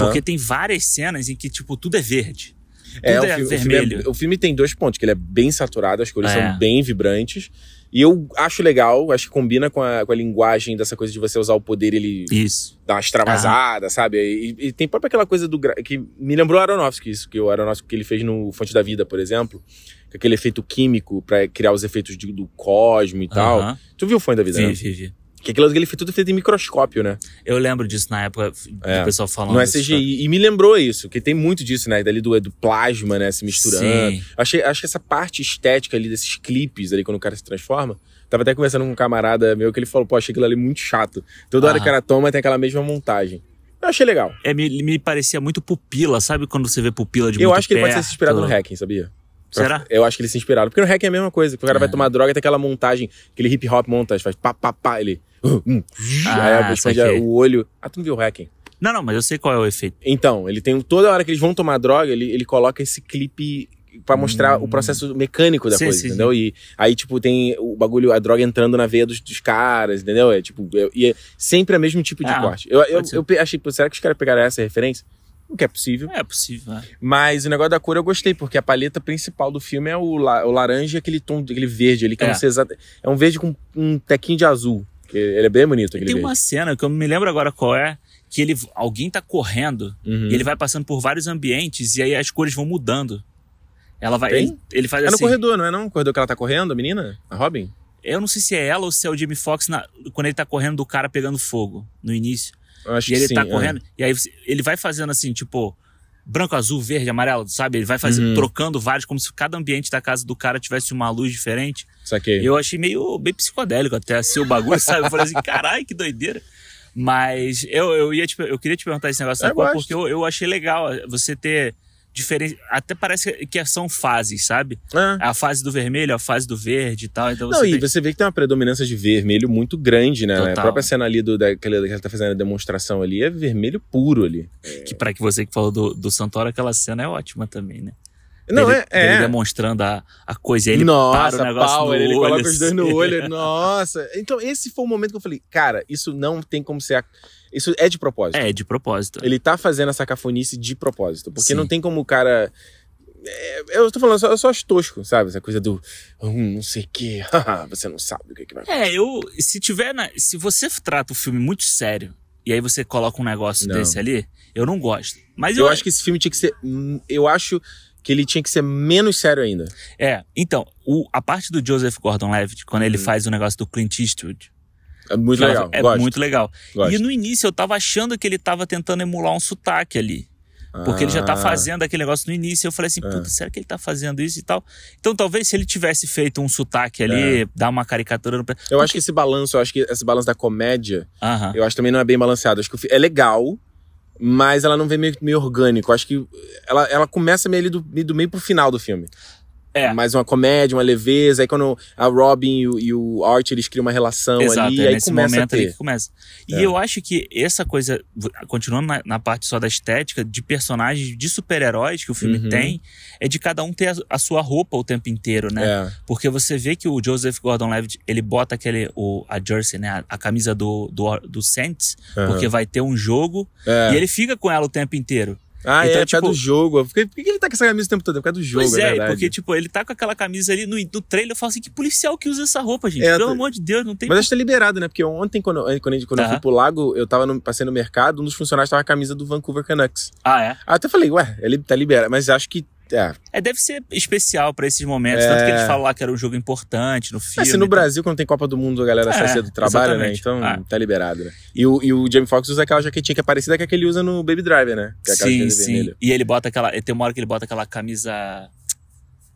Porque tem várias cenas em que, tipo, tudo é verde. é, tudo o, é filme, o filme vermelho. é- o filme tem dois pontos, que ele é bem saturado, as cores É. são bem vibrantes. E eu acho legal, acho que combina com a, com a linguagem dessa coisa de você usar o poder ele Isso. dar uma extravasada, sabe? E, e tem própria aquela coisa do. que me lembrou o Aronofsky, isso, que o Aronofsky que ele fez no Fonte da Vida, por exemplo. Com aquele efeito químico pra criar os efeitos de- do cosmo e tal. Aham. Tu viu o Fonte da Vida, Vi, né? vi, vi. Que aquilo ele fez tudo feito em microscópio, né? Eu lembro disso na época É. do pessoal falando. Não é CGI. E me lembrou isso, que tem muito disso, né? Dali do, do plasma, né? Se misturando. Sim. Achei, acho que essa parte estética ali desses clipes ali, quando o cara se transforma. Tava até conversando com um camarada meu que ele falou, pô, achei aquilo ali muito chato. Toda hora Aham. que o cara toma tem aquela mesma montagem. Eu achei legal. É, me, me parecia muito pupila, sabe quando você vê pupila de eu acho que ele pode ter perto? se inspirado no Hacking, sabia? Será? Eu acho que ele se inspiraram. Porque no Hacking é a mesma coisa. Que o cara vai É. tomar droga e tem aquela montagem, aquele hip hop montagem, faz pá, pá, pá, ele. uh, hum, Ah, aí saquei. o olho. Ah, tu não viu o Hacking? Não, não, mas eu sei qual é o efeito. Então, ele tem toda hora que eles vão tomar droga, ele, ele coloca esse clipe pra mostrar Hum. o processo mecânico da Sim, coisa, sim, entendeu? E aí, tipo, tem o bagulho, a droga entrando na veia dos, dos caras, entendeu? É tipo, é, e é sempre o mesmo tipo de Ah, corte. Eu, eu, eu pe- achei, será que os caras pegaram essa referência? O que é possível. É possível. é. Mas o negócio da cor eu gostei, porque a paleta principal do filme é o, la- o laranja e aquele tom, aquele verde ali, que eu É. não sei exato. É um verde com um tequinho de azul. Que ele é bem bonito, aquele Tem verde. uma cena que eu não me lembro agora qual é, que ele, alguém tá correndo Uhum. e ele vai passando por vários ambientes e aí as cores vão mudando. Ela vai. Ele, ele faz É no assim. corredor, não é não? O corredor que ela tá correndo, a menina? A Robin? Eu não sei se é ela ou se é o Jamie Foxx na- quando ele tá correndo do cara pegando fogo no início. Acho e ele que sim. tá é. correndo. E aí ele vai fazendo assim, tipo, branco, azul, verde, amarelo, sabe? Ele vai fazendo, Uhum. trocando vários, como se cada ambiente da casa do cara tivesse uma luz diferente. Saquei. Eu achei meio bem psicodélico até assim o bagulho, sabe? Eu falei assim, caralho, que doideira. Mas eu, eu, ia te, eu queria te perguntar esse negócio da Eu cor, gosto. porque eu, eu achei legal você ter diferente. Até parece que são fases, sabe? Ah. A fase do vermelho, a fase do verde e tal. Então Não, você e tem- você vê que tem uma predominância de vermelho muito grande, né? Total. A própria cena ali do, daquele que ela tá fazendo a demonstração ali é vermelho puro ali. que para que você que falou do, do Santoro, aquela cena é ótima também, né? Não, é. é. demonstrando a, a coisa. e ele Nossa, para o negócio power, no ele olho, coloca os dois no assim. olho. Nossa. Então, esse foi o momento que eu falei, cara, isso não tem como ser. Isso é de propósito. É, de propósito. Ele tá fazendo essa cafonice de propósito. Porque Sim. não tem como o cara. É, eu tô falando, eu só, eu só acho tosco, sabe? Essa coisa do. Hum, não sei o quê. você não sabe o que, que vai É, eu. Se tiver. na- se você trata o filme muito sério e aí você coloca um negócio Não. desse ali, eu não gosto. Mas Eu acho que esse filme tinha que ser. Eu acho que ele tinha que ser menos sério ainda. É, então, o- a parte do Joseph Gordon-Levitt, quando ele Hum. faz o negócio do Clint Eastwood, É muito legal. é gosto, muito legal. gosto. E no início eu tava achando que ele tava tentando emular um sotaque ali. Porque ele já tá Ah. fazendo aquele negócio no início. Eu falei assim, puta, será que ele tá fazendo isso e tal? Então talvez se ele tivesse feito um sotaque ali, dar uma caricatura no. Eu acho que esse balanço, eu acho que esse balanço da comédia, Aham. eu acho que também não é bem balanceado. Acho que é legal, mas ela não vem meio, meio orgânico. Eu acho que ela, ela começa meio ali do, meio do meio pro final do filme. É. Mais uma comédia, uma leveza. Aí quando a Robin e o, e o Art, eles criam uma relação Exato, ali, é aí nesse começa a momento ali ter. que começa. E É. eu acho que essa coisa, continuando na, na parte só da estética, de personagens, de super-heróis que o filme Uhum. tem, é de cada um ter a, a sua roupa o tempo inteiro, né? É. Porque você vê que o Joseph Gordon-Levitt, ele bota aquele, o, a jersey, né? A, a camisa do, do, do Saints, Aham. porque vai ter um jogo, É. e ele fica com ela o tempo inteiro. Ah, Então, é, tipo- do jogo. Por que, por que ele tá com essa camisa o tempo todo? É por causa do jogo, pois é, é, porque, tipo, ele tá com aquela camisa ali no, no trailer, eu falo assim, que policial que usa essa roupa, gente? É, Pelo tu- amor de Deus, não tem... Mas acho que tá liberado, né? Porque ontem, quando, quando, a gente- quando eu fui pro lago, eu tava no, passei no mercado, um dos funcionários tava com a camisa do Vancouver Canucks. Ah, é? Aí eu até falei, ué, ele tá liberado. Mas acho que. É. É, deve ser especial pra esses momentos. É. Tanto que eles falam lá que era um jogo importante no filme. Mas se no Brasil, quando tem Copa do Mundo, a galera sai É, cedo do trabalho, né? exatamente. Então Ah. tá liberado, né? E o, e o Jamie Foxx usa aquela jaquetinha que é parecida com a que ele usa no Baby Driver, né? Que é Sim, sim. vermelha. E ele bota aquela. Tem uma hora que ele bota aquela camisa.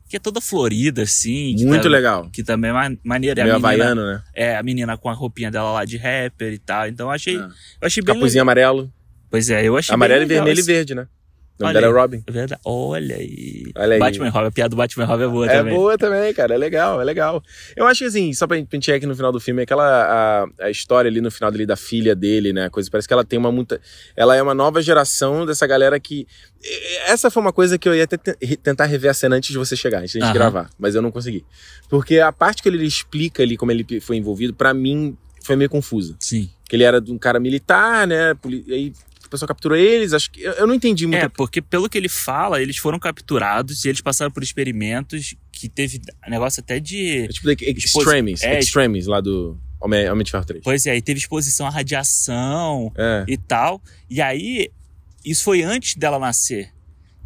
Que é toda florida, assim. Muito tá- legal. Que também é ma- maneiro. E a Meio havaiano, né? É, a menina com a roupinha dela lá de rapper e tal. Então eu achei, É. eu achei bem Capuzinho legal. amarelo. Pois é, eu achei Amarelo, vermelho e verde, né? O nome dela é. Robin. É verdade. Olha aí. Olha aí. Batman Robin. A piada do Batman Robin é boa É também. boa também, cara. É legal, é legal. Eu acho que assim, só pra gente aqui no final do filme, aquela a, a história ali no final ali da filha dele, né? Coisa, parece que ela tem uma muita. Ela é uma nova geração dessa galera que. Essa foi uma coisa que eu ia até te- tentar rever a cena antes de você chegar, antes de gente gravar, mas eu não consegui. Porque a parte que ele explica ali como ele foi envolvido, pra mim, foi meio confusa. Sim. Que ele era um cara militar, né? Aí a pessoa capturou eles, acho que. Eu, eu não entendi muito. É, porque pelo que ele fala, eles foram capturados e eles passaram por experimentos que teve negócio até de. É tipo the Extremes, É, Extremes lá do Homem, Homem de Ferro 3. Pois é, e teve exposição à radiação É. e tal. E aí, isso foi antes dela nascer.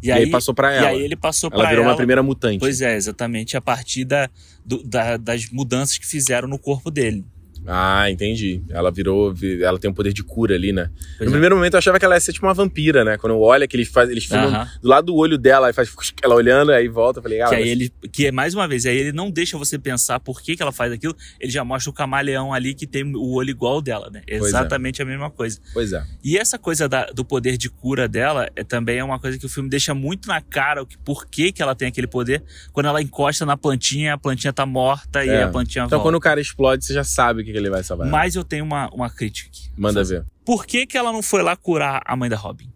E, E aí passou pra E ela. aí ele passou Ela pra virou ela. uma primeira mutante. Pois é, exatamente a partir da, do- da- das mudanças que fizeram no corpo dele. Ah, entendi. Ela virou. vi- Ela tem um poder de cura ali, né? Pois no é. primeiro momento eu achava que ela ia ser tipo uma vampira, né? Quando olha que eles fazem. Eles filmam Aham. do lado do olho dela, aí faz ela olhando, aí volta. Eu falei, ah, Que aí mas- ele, que é mais uma vez, aí ele não deixa você pensar por que, que ela faz aquilo, ele já mostra o camaleão ali que tem o olho igual dela, né? é. Exatamente a mesma coisa. Pois é. E essa coisa da- do poder de cura dela é também é uma coisa que o filme deixa muito na cara o que, por que, que ela tem aquele poder. Quando ela encosta na plantinha, a plantinha tá morta e É. a plantinha Então volta. quando o cara explode, você já sabe o que, que ele vai salvar. Mas eu tenho uma, uma crítica aqui. Manda ver. Por que, que ela não foi lá curar a mãe da Robin?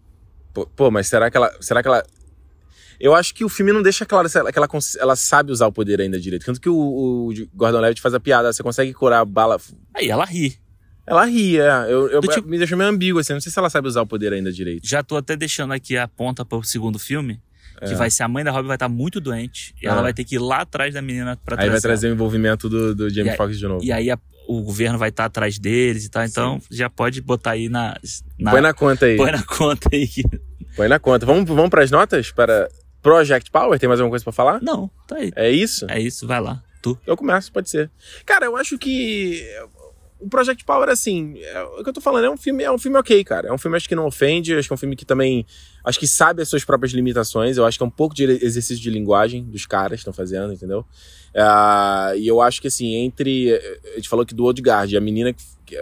Pô, pô, mas será que ela. Será que ela. Eu acho que o filme não deixa claro se ela, que ela, ela sabe usar o poder ainda direito. Tanto que o, o Gordon Levitt faz a piada, você consegue curar a bala. Aí ela ri. Ela ri, é. Eu, eu- tipo- Me deixou meio ambíguo, assim. Não sei se ela sabe usar o poder ainda direito. Já tô até deixando aqui a ponta pro segundo filme. Que É. vai ser a mãe da Robin vai estar muito doente. E Ah. ela vai ter que ir lá atrás da menina pra Aí vai trazer. o envolvimento do, do Jamie Foxx de novo. E aí a- o governo vai estar atrás deles e tal. Então já pode botar aí na. na Põe na conta aí. põe na conta aí. que- Põe na conta. Vamos, vamos pras notas? Para Project Power? Tem mais alguma coisa pra falar? Não, tá aí. É isso? É isso, vai lá. Tu. Eu começo, pode ser. Cara, eu acho que o Project Power, assim, é, o que eu tô falando é um filme, é um filme ok, cara. É um filme acho que não ofende, acho que é um filme que também acho que sabe as suas próprias limitações. Eu acho que é um pouco de exercício de linguagem dos caras que estão fazendo, entendeu? Ah, e eu acho que assim, entre. A gente falou que do Odegaard, a menina que, que,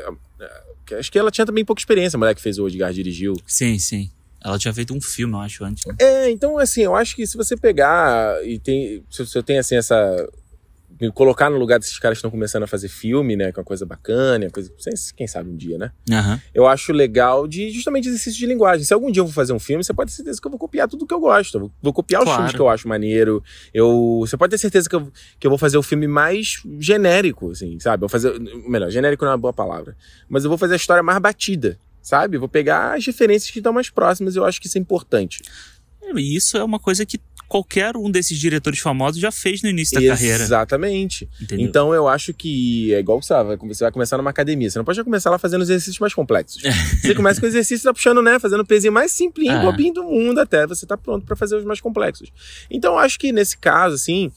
que acho que ela tinha também pouca experiência, a mulher que fez o Odegaard dirigiu. Sim, sim. Ela tinha feito um filme, eu acho, antes. né? É, então assim, eu acho que se você pegar e tem. Se você tem assim essa. Me Colocar no lugar desses caras que estão começando a fazer filme, né? Com uma coisa bacana, uma coisa. Quem sabe um dia, né? Aham. Eu acho legal de justamente exercício de linguagem. Se algum dia eu vou fazer um filme, você pode ter certeza que eu vou copiar tudo que eu gosto. Eu vou, copiar os Claro. filmes que eu acho maneiro. Eu, você pode ter certeza que eu, que eu vou fazer o filme mais genérico, assim, sabe? Eu vou fazer. Melhor, genérico não é uma boa palavra. Mas eu vou fazer a história mais batida, sabe? Eu vou pegar as referências que estão mais próximas. Eu acho que isso é importante. E isso é uma coisa que qualquer um desses diretores famosos já fez no início da carreira. Exatamente. Então eu acho que é igual que você vai, você vai começar numa academia. Você não pode já começar lá fazendo os exercícios mais complexos. Você começa com o exercício, tá puxando, né? Fazendo o pezinho mais simplinho, Ah. bobinho do mundo, até você tá pronto pra fazer os mais complexos. Então eu acho que nesse caso, assim,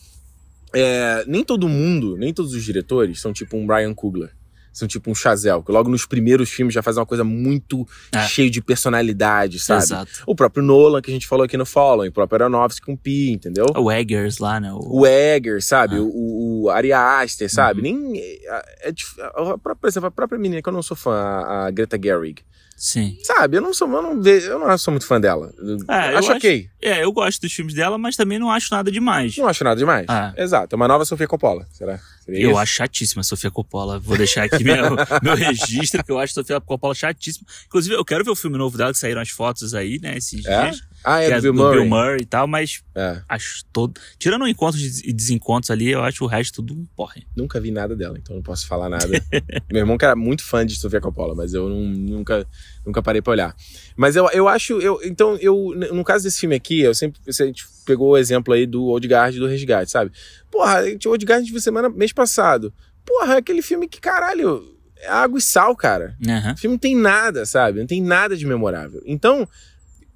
é, nem todo mundo, nem todos os diretores são tipo um Brian Coogler. São tipo um Chazel, que logo nos primeiros filmes já faz uma coisa muito É. cheio de personalidade, sabe? Exato. O próprio Nolan, que a gente falou aqui no Following, o próprio Aronofsky com Pi, entendeu? O Eggers lá, né? O, O Egger, sabe? Ah. O, o Ari Aster, sabe? Uhum. Nem. É, é a própria, por exemplo, a própria menina, que eu não sou fã, a, a Greta Gerwig. Sim. Sabe? Eu não sou, eu não, eu não sou muito fã dela. É, eu acho acho- ok. É, eu gosto dos filmes dela, mas também não acho nada demais. Não acho nada demais. Ah. Exato. É uma nova Sofia Coppola. Será? Seria Eu isso? acho chatíssima a Sofia Coppola. Vou deixar aqui meu, meu registro, que eu acho a Sofia Coppola chatíssima. Inclusive, eu quero ver o filme novo dela, que saíram as fotos aí, né, esses É? dias. Ah, que é, do Bill Murray. Bill Murray e tal, mas É. acho todo... Tirando encontros e desencontros ali, eu acho o resto tudo porre. Nunca vi nada dela, então não posso falar nada. Meu irmão que era muito fã de Sofia Coppola, mas eu não- nunca, nunca parei pra olhar. Mas eu, eu acho, eu, então, eu, no caso desse filme aqui, eu sempre, a gente pegou o exemplo aí do Old Guard do Resgate, sabe? Porra, o Old Guard a gente viu semana, mês passado. Porra, é aquele filme que, caralho, é água e sal, cara. Aham. O filme não tem nada, sabe? Não tem nada de memorável. Então,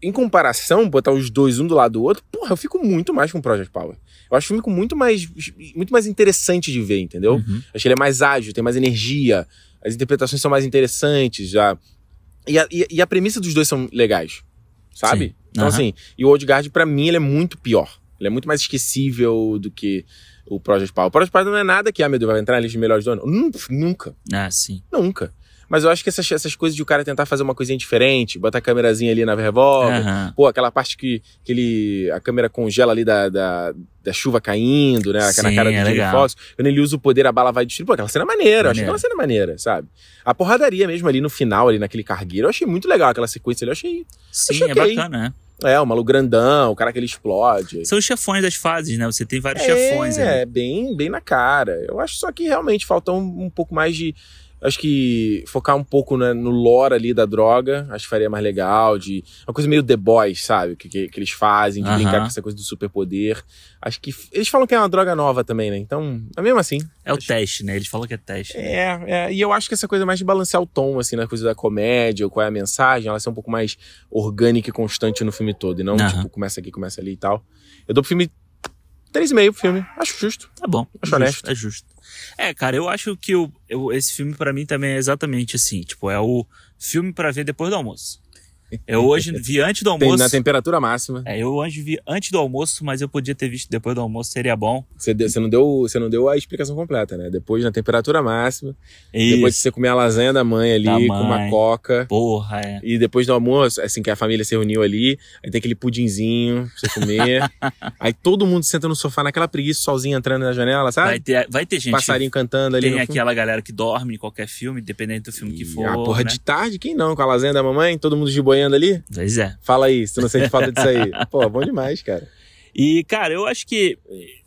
em comparação, botar os dois um do lado do outro, porra, eu fico muito mais com Project Power. Eu acho o filme muito mais, muito mais interessante de ver, entendeu? Uhum. Acho que ele é mais ágil, tem mais energia, as interpretações são mais interessantes já. E a, e, e a premissa dos dois são legais, sabe? Sim. Então, Aham. assim, e o Old Guard, pra mim, ele é muito pior. Ele é muito mais esquecível do que o Project Power. O Project Power não é nada que, ah, meu Deus, vai entrar na lista de melhores do ano. Nunca, nunca. Ah, sim. Nunca. Mas eu acho que essas, essas coisas de o cara tentar fazer uma coisinha diferente, botar a câmerazinha ali na revólver, Aham. pô, aquela parte que, que ele, a câmera congela ali da, da, da chuva caindo, né? Sim, na cara do é legal. Foxx. Quando ele usa o poder, a bala vai destruir. Pô, aquela cena é maneira. Eu achei Maneiro. aquela cena maneira, sabe? A porradaria mesmo ali no final, ali naquele cargueiro, eu achei muito legal aquela sequência ali. Eu achei. Sim, Achei é ok. bacana, né? É, o maluco grandão, o cara que ele explode. São os chefões das fases, né? Você tem vários é, chefões. É, bem, bem na cara. Eu acho só que realmente falta um, um pouco mais de. Acho que focar um pouco né, no lore ali da droga, acho que faria mais legal. De, uma coisa meio The Boys, sabe? Que, que, que eles fazem, de Aham. brincar com essa coisa do superpoder. Acho que. Eles falam que é uma droga nova também, né? Então, é mesmo assim. É o acho- teste, né? Eles falam que é teste. É, é, e eu acho que essa coisa mais de balancear o tom, assim, na coisa da comédia, ou qual é a mensagem, ela ser um pouco mais orgânica e constante no filme todo, e não, tipo, começa aqui, começa ali e tal. Eu dou pro filme 3,5 pro filme, acho justo. Tá bom. Acho justo, honesto. É justo. É, cara, eu acho que o, eu- esse filme pra mim também é exatamente assim. Tipo, é o filme pra ver depois do almoço. Eu hoje vi antes do Tem, almoço. na temperatura máxima. É, eu hoje vi antes do almoço, mas eu podia ter visto depois do almoço, seria bom. Você, deu- você não deu, você não deu a explicação completa, né? Depois na temperatura máxima, depois de Isso. você comer a lasanha da mãe ali, Da com mãe. uma coca. Porra, é. E depois do almoço, assim, que a família se reuniu ali, aí tem aquele pudinzinho pra você comer. aí todo mundo senta no sofá naquela preguiça, solzinho entrando na janela, sabe? Vai ter, vai ter gente. Passarinho cantando ali tem aquela galera que dorme em qualquer filme, dependendo do filme que E for. a porra né? de tarde, quem não? Com a lasanha da mamãe, todo mundo de boiando ali? Pois é. Fala aí, se tu não sente falta disso aí. Pô, bom demais, cara. E, cara, eu acho que.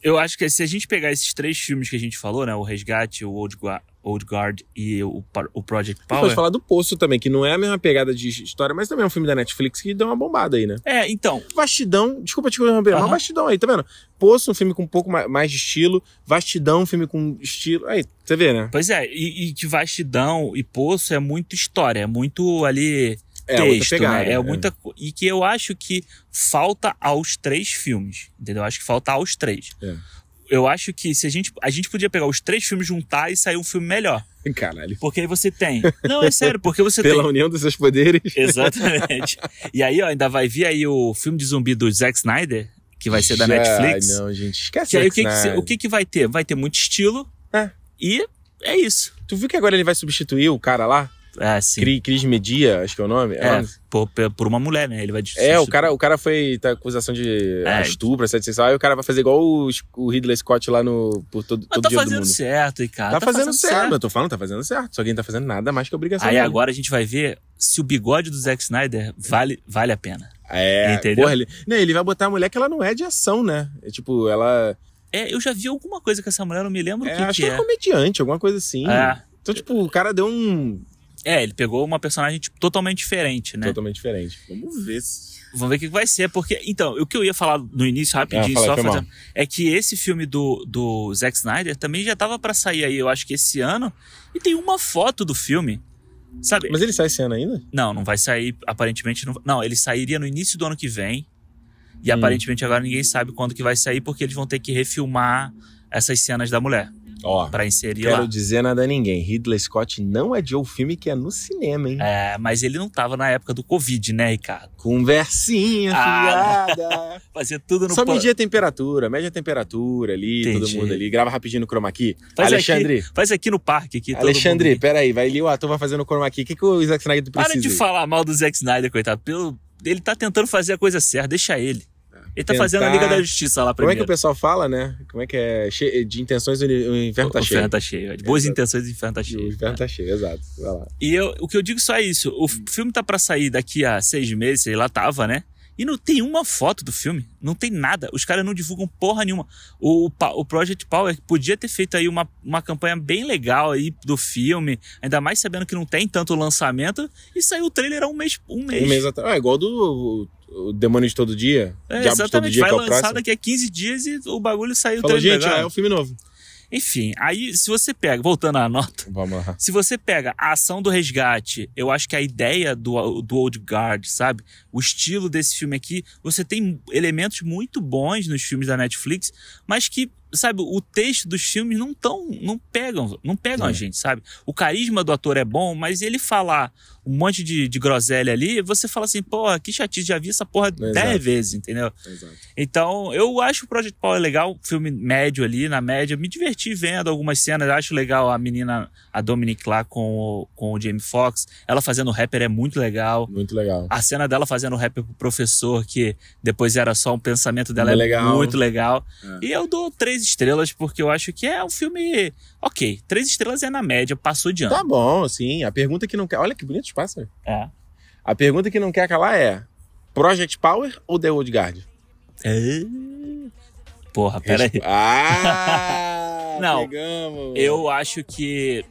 Eu acho que se a gente pegar esses três filmes que a gente falou, né? O Resgate, o Old, Gua- Old Guard e o, o Project Pode Power. falar do Poço também, que não é a mesma pegada de história, mas também é um filme da Netflix que deu uma bombada aí, né? É, então. Vastidão, desculpa te interromper, mas Aham. Vastidão aí, tá vendo? Poço, um filme com um pouco ma- mais de estilo. Vastidão, um filme com estilo. Aí, você vê, né? Pois é, e, e que Vastidão e Poço é muito história, é muito ali É, texto, pegada, né? É é. muita E que eu acho que falta aos três filmes, entendeu? Eu acho que falta aos três. É. Eu acho que se a gente. A gente podia pegar os três filmes, juntar e sair um filme melhor. Caralho. Porque aí você tem. Não, é sério, porque você Pela tem. união dos seus poderes. Exatamente. E aí, ó, ainda vai vir aí o filme de zumbi do Zack Snyder, que vai ser da Já, Netflix. Não, gente, esquece Que aí o que, que, o que que vai ter? Vai ter muito estilo. É. E é isso. Tu viu que agora ele vai substituir o cara lá? É, sim. Cri- Cris Media, acho que é o nome. É, por, por uma mulher, né? Ele vai É, o cara, o cara foi. tá acusação de É. estupro, assédio sexual, aí o cara vai fazer igual o, o Ridley Scott lá no. Por todo, Mas todo tá dia do fazendo certo, e cara. Tá, fazendo, certo, eu tô falando, tá fazendo certo. Só que ele tá fazendo nada mais que obrigação. Aí dele. agora a gente vai ver se o bigode do Zack Snyder vale, vale a pena. É, Entendeu? porra, ele, não, ele vai botar a mulher que ela não é de ação, né? É tipo, ela. É, eu já vi alguma coisa com essa mulher, eu não me lembro É, o que, acho que que é é. comediante, alguma coisa assim. É. Então, tipo, o cara deu um. É, ele pegou uma personagem tipo, totalmente diferente, né? Totalmente diferente. Vamos ver se. Vamos ver o que vai ser, porque. Então, o que eu ia falar no início, rapidinho, Ah, aí, só fazer. mal. É que esse filme do, do Zack Snyder também já tava pra sair aí, eu acho que esse ano. E tem uma foto do filme. Sabe? Mas ele sai esse ano ainda? Não, não vai sair, aparentemente. Não, não, ele sairia no início do ano que vem. E Hum. aparentemente agora ninguém sabe quando que vai sair, porque eles vão ter que refilmar essas cenas da mulher. Ó, pra inserir quero lá. dizer nada a ninguém. Ridley Scott não adiou o filme que é no cinema, hein? É, mas ele não tava na época do Covid, né, Ricardo? Conversinha, Ah, fiada. Fazia tudo no Só medir a temperatura, mede a temperatura ali, todo Entendi. mundo ali. Grava rapidinho no chroma key. Faz Alexandre, Aqui, faz aqui no parque. Aqui, todo Alexandre, mundo- peraí, vai ali, o ator vai fazendo chroma key. O que, que o Zack Snyder precisa? Para de falar mal do Zack Snyder, coitado. Pelo, ele tá tentando fazer a coisa certa, deixa ele. Ele tá Tentar- fazendo a Liga da Justiça lá Como é que primeiro. o pessoal fala, né? Como é que é? Che- De intenções, o inferno tá o cheio. inferno tá cheio. De boas Exato. intenções, o inferno tá O cheio. inferno tá cheio, exato. Vai lá. E eu- o que eu digo só é isso. O Hum. filme tá pra sair daqui a seis meses, sei lá, tava, né? E não tem uma foto do filme. Não tem nada. Os caras não divulgam porra nenhuma. O, o Project Power podia ter feito aí uma, uma campanha bem legal aí do filme. Ainda mais sabendo que não tem tanto lançamento. E saiu o trailer há um mês. Um mês. Um mês atrás. Ah, igual do o, Demônio de Todo Dia. É, Diabo de Todo exatamente. Dia, Vai que é o lançar próximo. daqui a 15 dias e o bagulho saiu Falou, gente, legal. ah, é um filme novo. Enfim, aí se você pega, voltando à nota, Vamos lá. se você pega a ação do resgate, eu acho que a ideia do, do Old Guard, sabe? O estilo desse filme aqui, você tem elementos muito bons nos filmes da Netflix, mas que, sabe, o texto dos filmes não tão, não pegam, não pegam É. a gente, sabe? O carisma do ator é bom, mas ele falar um monte de, de groselha ali, você fala assim, porra, que chatice, já vi essa porra Exato. dez vezes, entendeu? Exato. Então, eu acho o Project Power legal, filme médio ali, na média. Me diverti vendo algumas cenas. Acho legal a menina, a Dominic lá com o, com o Jamie Foxx. Ela fazendo rapper é muito legal. Muito legal. A cena dela fazendo rapper pro professor, que depois era só um pensamento dela, é Muito legal. muito legal. É. E eu dou três estrelas, porque eu acho que é um filme. Ok, três estrelas é na média, passou de ano. Tá bom, sim. A pergunta que não quer. Olha que bonito os pássaros. É. A pergunta que não quer calar é: Project Power ou The Old Guard? É. Porra, peraí. Resp- Ah! Não, Pegamos. Eu acho que.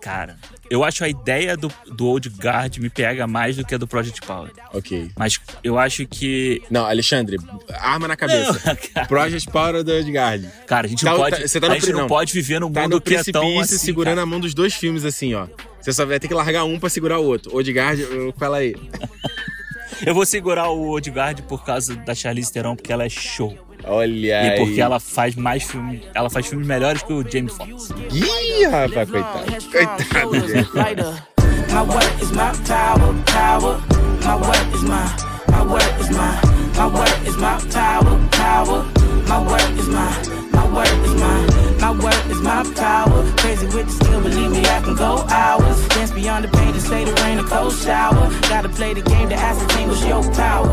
Cara, eu acho a ideia do, do Old Guard me pega mais do que a do Project Power. Ok. Mas eu acho que. Não, Alexandre, arma na cabeça. cara, Project Power ou The Old Guard? cara, a gente Tá- não pode. tá- você tá no a gente não, não. pode viver num Tá mundo no que é tão assim, segurando cara. a mão dos dois filmes assim, ó. Você só vai ter que largar um pra segurar o outro. Old Guard, fala aí. Eu vou segurar o Old Guard por causa da Charlize Theron, porque ela é show. Olha aí. E porque ela faz mais filmes. Ela faz filmes melhores que o Jamie Foxx. Ih, rapaz, coitado. Coitado. My work is my power, power. My work is my, my work is my, my work is my power, power. My work is my, my work is my, my work is my power. Crazy with the skill, believe me, I can go hours. Dance beyond the pain to say the rain, a cold shower. Gotta play the game to ascertain what's your power.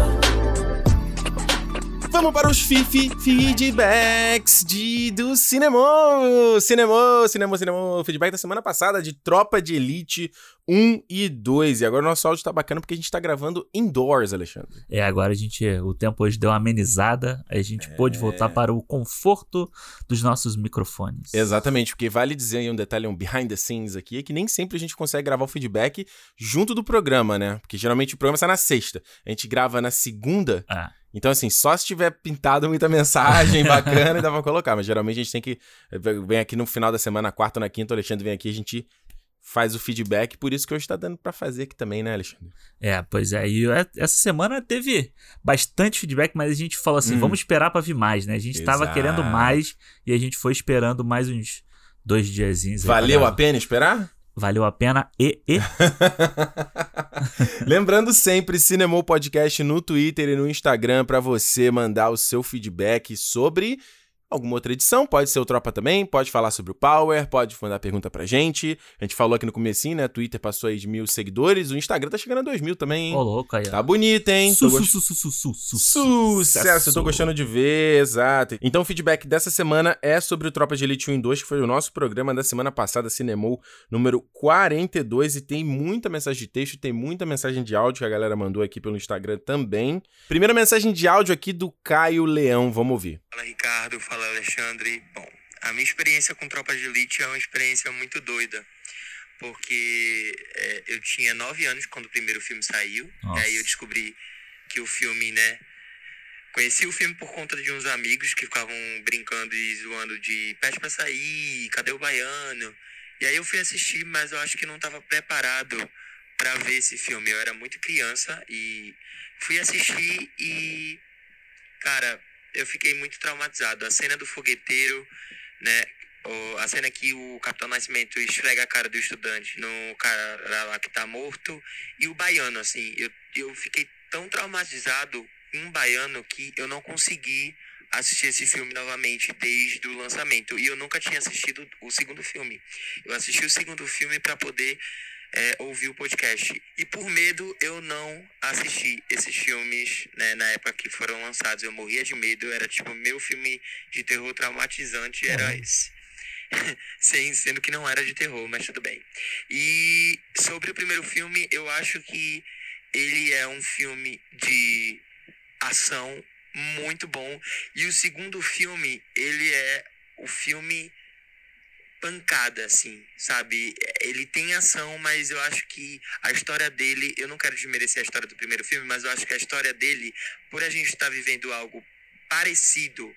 Vamos para os Fifi feedbacks de, do cinema. Cinema, cinema, cinema. Feedback da semana passada de Tropa de Elite 1 e 2. E agora o nosso áudio tá bacana porque a gente tá gravando indoors, Alexandre. É, agora a gente. O tempo hoje deu uma amenizada. A gente É. pôde voltar para o conforto dos nossos microfones. Exatamente, porque vale dizer aí um detalhe, um behind the scenes aqui, é que nem sempre a gente consegue gravar o feedback junto do programa, né? Porque geralmente o programa sai na sexta. A gente grava na segunda. Ah. Então, assim, só se tiver pintado muita mensagem bacana, dá pra colocar. Mas geralmente a gente tem que. Vem aqui no final da semana, quarta ou na quinta, o Alexandre vem aqui, a gente faz o feedback. Por isso que hoje tá dando pra fazer aqui também, né, Alexandre? É, pois é. E é- essa semana teve bastante feedback, mas a gente falou assim: Hum. vamos esperar pra vir mais, né? A gente tava Exato. querendo mais e a gente foi esperando mais uns dois diazinhos. Valeu a pena esperar? Valeu a pena e. e... Lembrando sempre, Cinemou Podcast no Twitter e no Instagram para você mandar o seu feedback sobre alguma outra edição, pode ser o Tropa também, pode falar sobre o Power, pode mandar pergunta pra gente. A gente falou aqui no comecinho, né? Twitter passou aí de mil seguidores, o Instagram tá chegando a dois mil também, hein? Ô, louco aí. Tá bonito, hein? Tô Su, gost- su, su, su, su, su, su- Sucesso, eu tô gostando de ver, exato. Então o feedback dessa semana é sobre o Tropa de Elite 1 e 2, que foi o nosso programa da semana passada, Cinemou, número 42, e tem muita mensagem de texto, tem muita mensagem de áudio que a galera mandou aqui pelo Instagram também. Primeira mensagem de áudio aqui do Caio Leão, vamos ouvir. Fala Ricardo, fala Alexandre. Bom, a minha experiência com Tropa de Elite é uma experiência muito doida, porque é, eu tinha nove anos quando o primeiro filme saiu, Nossa. e aí eu descobri que o filme, né, conheci o filme por conta de uns amigos que ficavam brincando e zoando de pede pra sair, cadê o baiano? E aí eu fui assistir, mas eu acho que não estava preparado para ver esse filme. Eu era muito criança e fui assistir e cara, eu fiquei muito traumatizado. A cena do fogueteiro, né? a cena que o Capitão Nascimento esfrega a cara do estudante no cara lá que tá morto. E o baiano, assim, eu, eu fiquei tão traumatizado com um baiano que eu não consegui assistir esse filme novamente desde o lançamento. E eu nunca tinha assistido o segundo filme. Eu assisti o segundo filme para poder é, ouvir o podcast. E por medo eu não assisti esses filmes né, na época que foram lançados. Eu morria de medo. Era tipo, meu filme de terror traumatizante era esse. Sem, sendo que não era de terror, mas tudo bem. E sobre o primeiro filme, eu acho que ele é um filme de ação muito bom. E o segundo filme, ele é o filme pancada, assim, sabe? Ele tem ação, mas eu acho que a história dele, eu não quero desmerecer a história do primeiro filme, mas eu acho que a história dele, por a gente estar vivendo algo parecido,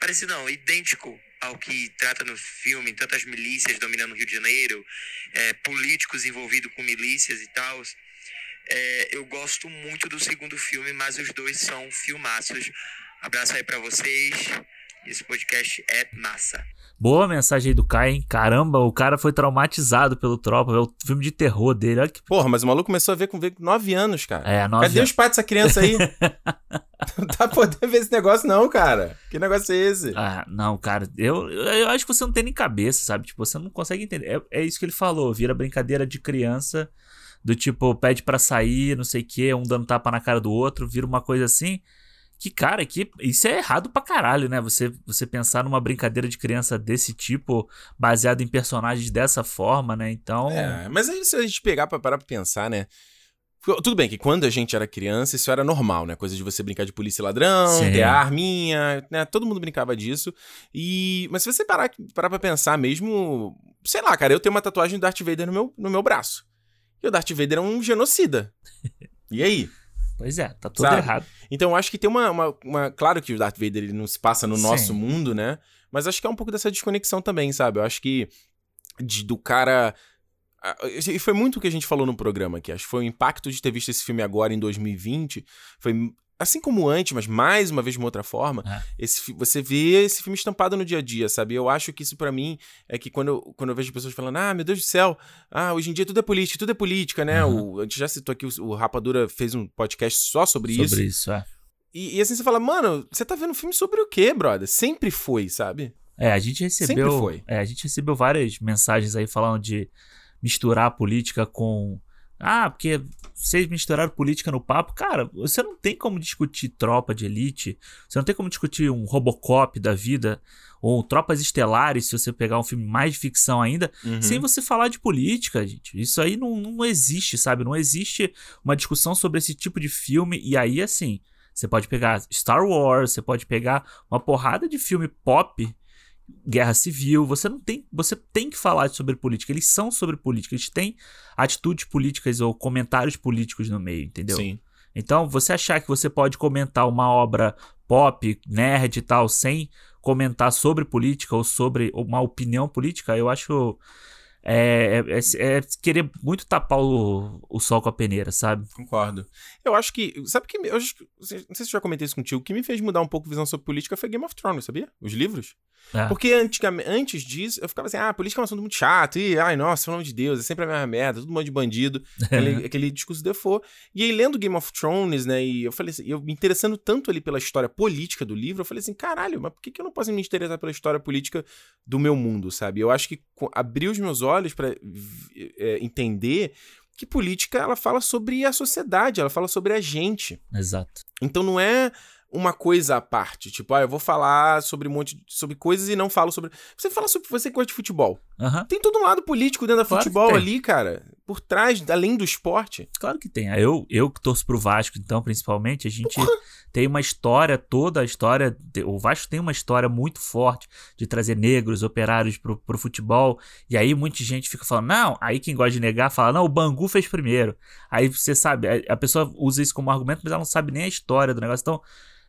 parecido não, idêntico ao que trata no filme, tantas milícias dominando o Rio de Janeiro, é, políticos envolvidos com milícias e tal. É, eu gosto muito do segundo filme, mas os dois são filmaços. Abraço aí pra vocês. Esse podcast é massa. Boa mensagem aí do Kai, hein? Caramba, o cara foi traumatizado pelo Tropa, é o filme de terror dele. Olha que. Porra, mas o maluco começou a ver com, ver com 9 anos, cara. É, nove Cadê os pais dessa criança aí? não tá podendo ver esse negócio, não, cara. Que negócio é esse? Ah, não, cara, eu, eu acho que você não tem nem cabeça, sabe? Tipo, você não consegue entender. É, é isso que ele falou, vira brincadeira de criança, do tipo, pede pra sair, não sei o quê, um dando tapa na cara do outro, vira uma coisa assim. Que, cara, que isso é errado pra caralho, né? Você, você pensar numa brincadeira de criança desse tipo, baseado em personagens dessa forma, né? Então. É, mas aí se a gente pegar pra parar pra pensar, né? Tudo bem que quando a gente era criança, isso era normal, né? Coisa de você brincar de polícia e ladrão, Sim. ter arminha, né? Todo mundo brincava disso. E... Mas se você parar, parar pra pensar mesmo... Sei lá, cara, eu tenho uma tatuagem do Darth Vader no meu, no meu braço. E o Darth Vader é um genocida. E aí? Pois é, tá tudo Sabe? errado. Então eu acho que tem uma, uma, uma- Claro que o Darth Vader ele não se passa no Sim. nosso mundo, né? Mas acho que é um pouco dessa desconexão também, sabe? Eu acho que de- do cara. E foi muito o que a gente falou no programa aqui. Acho que foi o impacto de ter visto esse filme agora em 2020. Foi. Assim como antes, mas mais uma vez de uma outra forma, É. esse, você vê esse filme estampado no dia a dia, sabe? Eu acho que isso pra mim é que quando eu, quando eu vejo pessoas falando, ah, meu Deus do céu, ah, hoje em dia tudo é política, tudo é política, né? Uhum. O, a gente já citou aqui, o, o Rapadura fez um podcast só sobre, isso. Sobre isso, é. E, e assim você fala, mano, você tá vendo um filme sobre o quê, brother? Sempre foi, sabe? É, a gente recebeu. Sempre foi. É, a gente recebeu várias mensagens aí falando de misturar a política com. Ah, porque vocês misturaram política no papo. Cara, você não tem como discutir tropa de elite. Você não tem como discutir um Robocop da vida. Ou Tropas Estelares, se você pegar um filme mais de ficção ainda, Uhum. sem você falar de política, gente. Isso aí não, não existe, sabe? Não existe uma discussão sobre esse tipo de filme. E aí, assim, você pode pegar Star Wars, você pode pegar uma porrada de filme pop, guerra civil. Você não tem. Você tem que falar sobre política. Eles são sobre política. Eles têm atitudes políticas ou comentários políticos no meio, entendeu? Sim. Então, você achar que você pode comentar uma obra pop, nerd e tal, sem comentar sobre política ou sobre uma opinião política, eu acho. É, é- é- é querer muito tapar o, o sol com a peneira, sabe? Concordo. Eu acho que. Sabe o que. Eu não sei se eu já comentei isso contigo. O que me fez mudar um pouco a visão sobre política foi Game of Thrones, sabia? Os livros. É. Porque antigamente, antes disso, eu ficava assim, ah, política é um assunto muito chato. E, ai, nossa, pelo amor de Deus, é sempre a mesma merda, todo mundo de bandido. aquele, aquele discurso default. E aí, lendo Game of Thrones, né, e eu falei assim, eu me interessando tanto ali pela história política do livro, eu falei assim, caralho, mas por que, que eu não posso me interessar pela história política do meu mundo, sabe? Eu acho que abriu os meus olhos pra v- é, entender que política, ela fala sobre a sociedade, ela fala sobre a gente. Exato. Então não é uma coisa à parte, tipo, ah, eu vou falar sobre um monte de, sobre coisas e não falo sobre. Você fala sobre você que gosta de futebol. Aham. Tem todo um lado político dentro da Claro futebol ali, cara. Por trás, além do esporte. Claro que tem. Eu, eu que torço pro Vasco, então, principalmente, a gente tem uma história, toda a história. O Vasco tem uma história muito forte de trazer negros, operários pro, pro futebol. E aí muita gente fica falando, não, aí quem gosta de negar fala, não, o Bangu fez primeiro. Aí você sabe, a- a pessoa usa isso como argumento, mas ela não sabe nem a história do negócio. Então,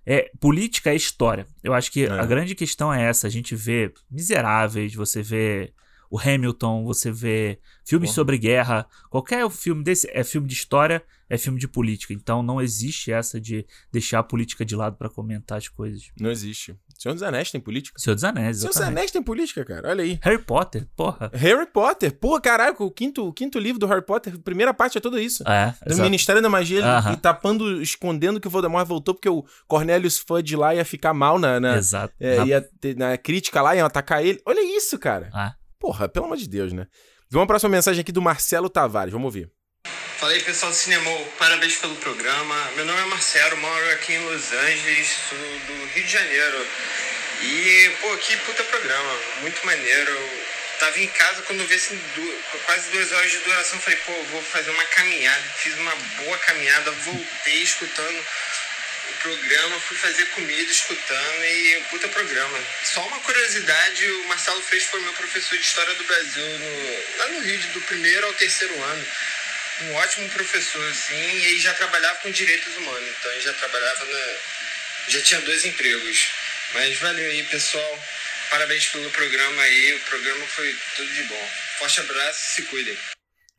é, política é história. Eu acho que É. a grande questão é essa. A gente vê Miseráveis, você vê o Hamilton, você vê filmes Porra. sobre guerra. Qualquer filme desse é filme de história, é filme de política. Então não existe essa de deixar a política de lado pra comentar as coisas. Não existe. Senhor dos Anéis tem política. Senhor dos Anéis, Senhor dos. Anéis tem política, cara. Olha aí. Harry Potter, porra. Harry Potter. Pô, caraca, o quinto, o quinto livro do Harry Potter, primeira parte é tudo isso. É, Do exato. Ministério da Magia, ele, Aham. e tapando, escondendo que o Voldemort voltou porque o Cornelius Fudge lá ia ficar mal na, na, Exato. é, Na- ia ter- na crítica lá, iam atacar ele. Olha isso, cara. Ah. Porra, pelo amor de Deus, né? Vamos pra próxima mensagem aqui do Marcelo Tavares. Vamos ouvir. Fala aí pessoal do Cinema, parabéns pelo programa. Meu nome é Marcelo, moro aqui em Los Angeles, do Rio de Janeiro. E, pô, que puta programa, muito maneiro. Eu tava em casa quando vi assim, du- quase duas horas de duração. Falei, pô, vou fazer uma caminhada. Fiz uma boa caminhada, voltei escutando programa, fui fazer comida escutando e puta programa. Só uma curiosidade, o Marcelo Freixo foi meu professor de História do Brasil no- lá no Rio, do primeiro ao terceiro ano. Um ótimo professor, assim, e ele já trabalhava com direitos humanos, então ele já trabalhava na... já tinha dois empregos. Mas valeu aí, pessoal. Parabéns pelo programa aí, o programa foi tudo de bom. Forte abraço, se cuidem.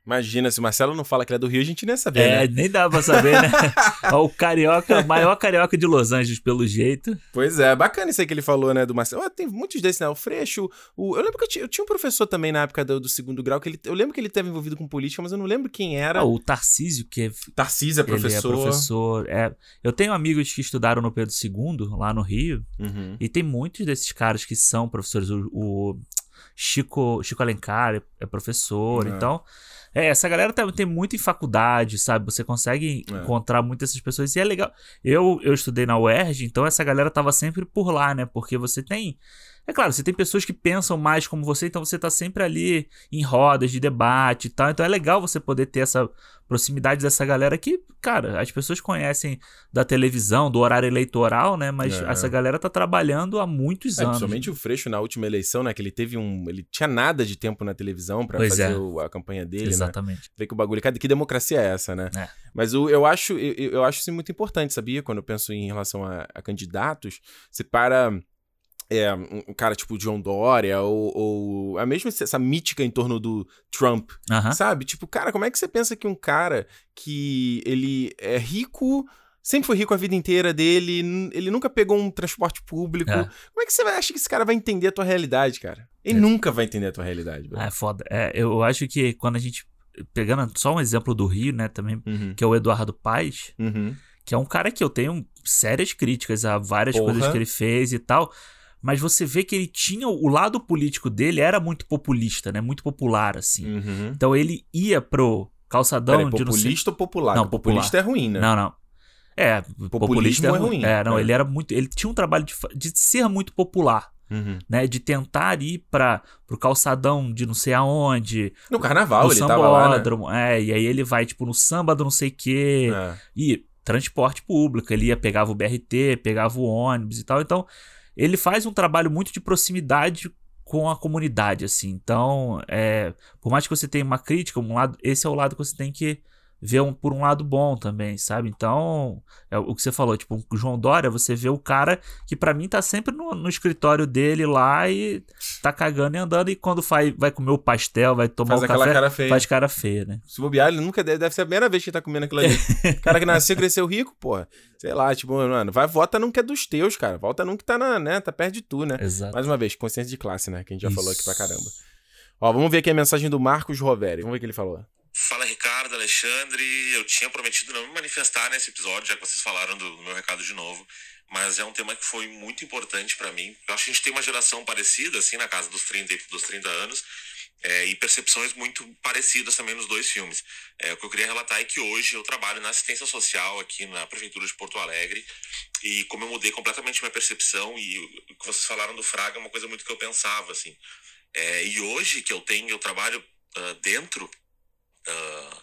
Imagina, se o Marcelo não fala que ele é do Rio, a gente nem ia saber, É, né? nem dá pra saber, né? O carioca, maior carioca de Los Angeles, pelo jeito. Pois é, bacana isso aí que ele falou, né, do Marcelo. Ó, tem muitos desses, né? O Freixo, o... eu lembro que eu tinha, eu tinha um professor também na época do, do segundo grau, que ele, eu lembro que ele esteve envolvido com política, mas eu não lembro quem era. Ah, o Tarcísio, que é Tarcísio é professor. Ele é professor. É, eu tenho amigos que estudaram no Pedro II, lá no Rio, Uhum. e tem muitos desses caras que são professores. O, o Chico, Chico Alencar é, é professor, É. então. É, essa galera tem, tem muito em faculdade, sabe? Você consegue É. encontrar muitas dessas pessoas e é legal. Eu, eu estudei na UERJ, então essa galera tava sempre por lá, né? Porque você tem. É claro, você tem pessoas que pensam mais como você, então você tá sempre ali em rodas de debate e tal. Então é legal você poder ter essa proximidade dessa galera que, cara, as pessoas conhecem da televisão, do horário eleitoral, né? Mas É. essa galera tá trabalhando há muitos É, anos. principalmente o Freixo na última eleição, né? Que ele teve um. Ele tinha nada de tempo na televisão Pois fazer é. o- a campanha dele, né? Exatamente. Vê que o bagulho. Cadê- Que democracia é essa, né? É. Mas o, eu acho eu, eu- acho isso muito importante, sabia? Quando eu penso em relação a, a candidatos, você para. É, um cara tipo John Dória, ou, ou a mesma essa mítica em torno do Trump, sabe? Tipo, cara, como é que você pensa que um cara que ele é rico, sempre foi rico a vida inteira dele, ele nunca pegou um transporte público, É. como é que você acha que esse cara vai entender a tua realidade, cara? Ele É. nunca vai entender a tua realidade, bro. É foda. É, eu acho que quando a gente. Pegando só um exemplo do Rio, né, também, Uhum, que é o Eduardo Paes, uhum. que é um cara que eu tenho sérias críticas a várias Porra. coisas que ele fez e tal. Mas você vê que ele tinha. O lado político dele era muito populista, né? Muito popular, assim. Uhum. Então ele ia pro calçadão Peraí, de não populista ou popular? Não, popular. populista é ruim, né? Não, não. É, populista é ruim. É, não, É. ele era muito. Ele tinha um trabalho de, de ser muito popular, Uhum. né? De tentar ir para pro calçadão de não sei aonde. No carnaval no ele tava lá, né? É, e aí ele vai, tipo, no samba do não sei o quê. É. E transporte público. Ele ia, pegava o BRT, pegava o ônibus e tal. Então, ele faz um trabalho muito de proximidade com a comunidade, assim. Então, é, por mais que você tenha uma crítica, um lado, esse é o lado que você tem que ver um, por um lado bom também, sabe? Então, é o que você falou, tipo, o João Dória, você vê o cara que pra mim tá sempre no, no escritório dele lá e tá cagando e andando, e quando vai, vai comer o pastel, vai tomar Faz o café, cara feia. faz cara feia, né? Se bobear, ele nunca deve, deve ser a primeira vez que ele tá comendo aquilo ali. Cara que nasceu, cresceu rico, porra. Sei lá, tipo, mano, vai, vota num que é dos teus, cara. Volta num que tá na, né, tá perto de tu, né? Exato. Mais uma vez, consciência de classe, né? Que a gente já falou aqui Isso. pra caramba. Ó, vamos ver aqui a mensagem do Marcos Roveri. Vamos ver o que ele falou. Fala Ricardo, Alexandre. Eu tinha prometido não me manifestar nesse episódio, já que vocês falaram do, meu recado de novo. Mas é um tema que foi muito importante pra mim. Eu acho que a gente tem uma geração parecida, assim, na casa dos 30, e dos 30 anos. é, e percepções muito parecidas também nos dois filmes. É, o que eu queria relatar é que hoje eu trabalho na assistência social aqui na Prefeitura de Porto Alegre. E como eu mudei completamente minha percepção, e o que vocês falaram do Fraga é uma coisa muito que eu pensava, assim. É, e hoje que eu tenho, eu trabalho ah, dentro ah,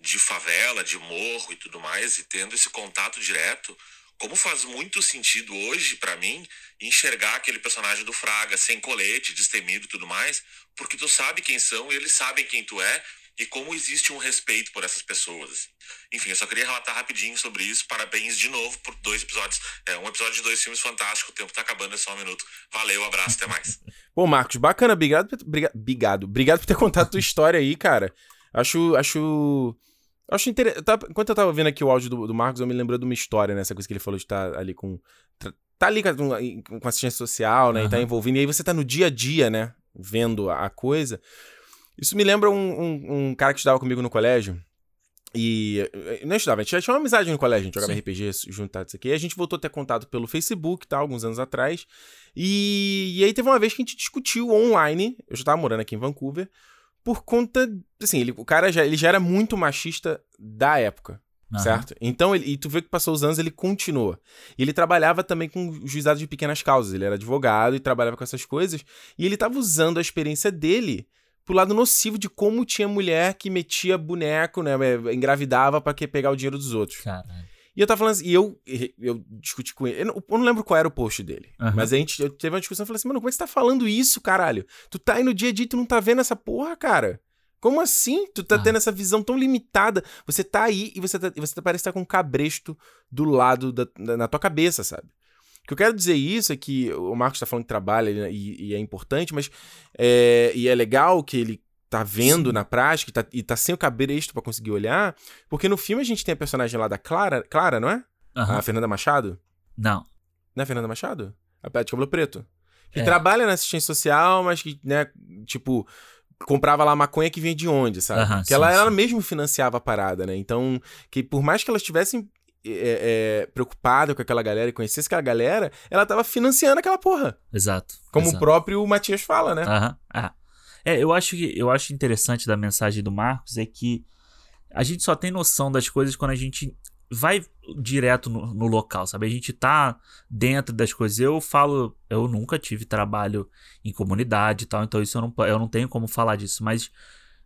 de favela, de morro e tudo mais, e tendo esse contato direto, como faz muito sentido hoje pra mim enxergar aquele personagem do Fraga sem colete, destemido e tudo mais, porque tu sabe quem são eles sabem quem tu é e como existe um respeito por essas pessoas. assim. Enfim, eu só queria relatar rapidinho sobre isso. Parabéns de novo por dois episódios. É um episódio de dois filmes fantástico. O tempo tá acabando, é só um minuto. Valeu, abraço, até mais. Pô, Marcos, bacana. Obrigado, obrigado. Obrigado por ter contado a tua história aí, cara. Acho. Acho. Acho interessante. Enquanto eu tava vendo aqui o áudio do, do Marcos, eu me lembrei de uma história, né? Essa coisa que ele falou de estar ali com. tá ali com com assistência social, né? E tá envolvido. E aí você tá no dia a dia, né? Vendo a a coisa. Isso me lembra um, um, um cara que estudava comigo no colégio. E eh, não estudava, a gente já tinha uma amizade no colégio, a gente jogava Sim. RPG juntado isso aqui. E a gente voltou a ter contato pelo Facebook, tá? Alguns anos atrás. E, e aí teve uma vez que a gente discutiu online. Eu já tava morando aqui em Vancouver. Por conta. Assim, ele, o cara já, ele já era muito machista da época. Aham. Certo? Então, ele, e tu vê que passou os anos, ele continua. E ele trabalhava também com juizado de pequenas causas. Ele era advogado e trabalhava com essas coisas. E ele tava usando a experiência dele pro lado nocivo de como tinha mulher que metia boneco, né? eh, Engravidava pra que pegar o dinheiro dos outros. Caralho. E eu tava falando assim, e eu, eu discuti com ele. Eu não, eu não lembro qual era o post dele. Aham. Mas a gente teve uma discussão e falei assim, mano, como é que você tá falando isso, caralho? Tu tá aí no dia a dia e tu não tá vendo essa porra, cara. Como assim? Tu tá Ah. tendo essa visão tão limitada. Você tá aí e você, tá, você tá- parece estar com um cabresto do lado da, da- na tua cabeça, sabe? O que eu quero dizer isso é que o Marcos tá falando que trabalha e, e é importante, mas é, e é legal que ele tá vendo na prática e tá, e tá sem o cabresto pra conseguir olhar, porque no filme a gente tem a personagem lá da Clara, Clara, não é? Aham. A Fernanda Machado? Não. Não é a Fernanda Machado? A Pé de cabelo preto. Que É. trabalha na assistência social, mas que, né, tipo, comprava lá maconha que vinha de onde, sabe? Aham, que sim, ela, sim. ela mesmo financiava a parada, né? Então, que por mais que elas estivessem é, é, preocupada com aquela galera e conhecesse aquela galera, ela tava financiando aquela porra. Exato. Como o exato. próprio Matias fala, né? Aham. Ah. É, eu acho que eu acho interessante da mensagem do Marcos é que a gente só tem noção das coisas quando a gente vai direto no, no local, sabe? A gente tá dentro das coisas. Eu falo, eu nunca tive trabalho em comunidade e tal, então isso eu não, eu não tenho como falar disso, mas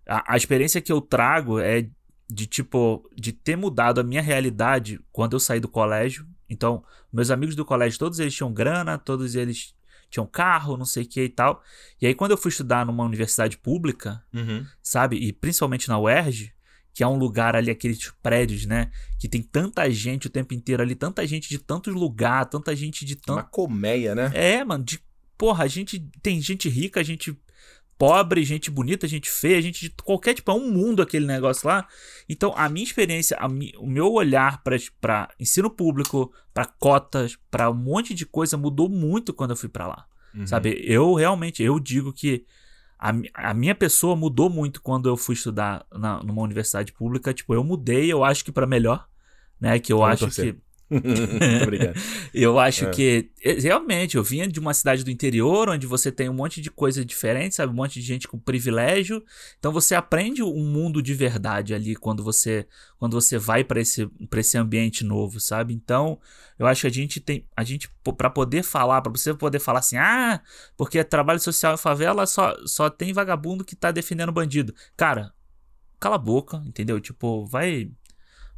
a, a experiência que eu trago é de tipo de ter mudado a minha realidade quando eu saí do colégio. Então, meus amigos do colégio, todos eles tinham grana, todos eles tinham carro, não sei o que e tal. E aí quando eu fui estudar numa universidade pública, Uhum. sabe? E principalmente na UERJ, que é um lugar ali, aqueles prédios, né? Que tem tanta gente o tempo inteiro ali, tanta gente de tantos lugares, tanta gente de Uma tanto. colmeia, né? É, mano, de. Porra, a gente. Tem gente rica, gente pobre, gente bonita, gente feia, gente de qualquer tipo. É um mundo aquele negócio lá. Então, a minha experiência, a mi- o meu olhar pra ensino público, pra cotas, pra um monte de coisa mudou muito quando eu fui pra lá. Uhum. Sabe, eu realmente, eu digo que a, a minha pessoa mudou muito quando eu fui estudar na, numa universidade pública. Tipo, eu mudei, eu acho que pra melhor, né? Que eu Vamos acho torcer. que Muito obrigado. eu acho É. que é, realmente eu vinha de uma cidade do interior onde você tem um monte de coisa diferente, sabe, um monte de gente com privilégio. Então você aprende um mundo de verdade ali quando você quando você vai para esse para esse ambiente novo, sabe? Então, eu acho que a gente tem a gente para poder falar, para você poder falar assim: "Ah, porque trabalho social em favela só só tem vagabundo que tá defendendo bandido". Cara, cala a boca, entendeu? Tipo, vai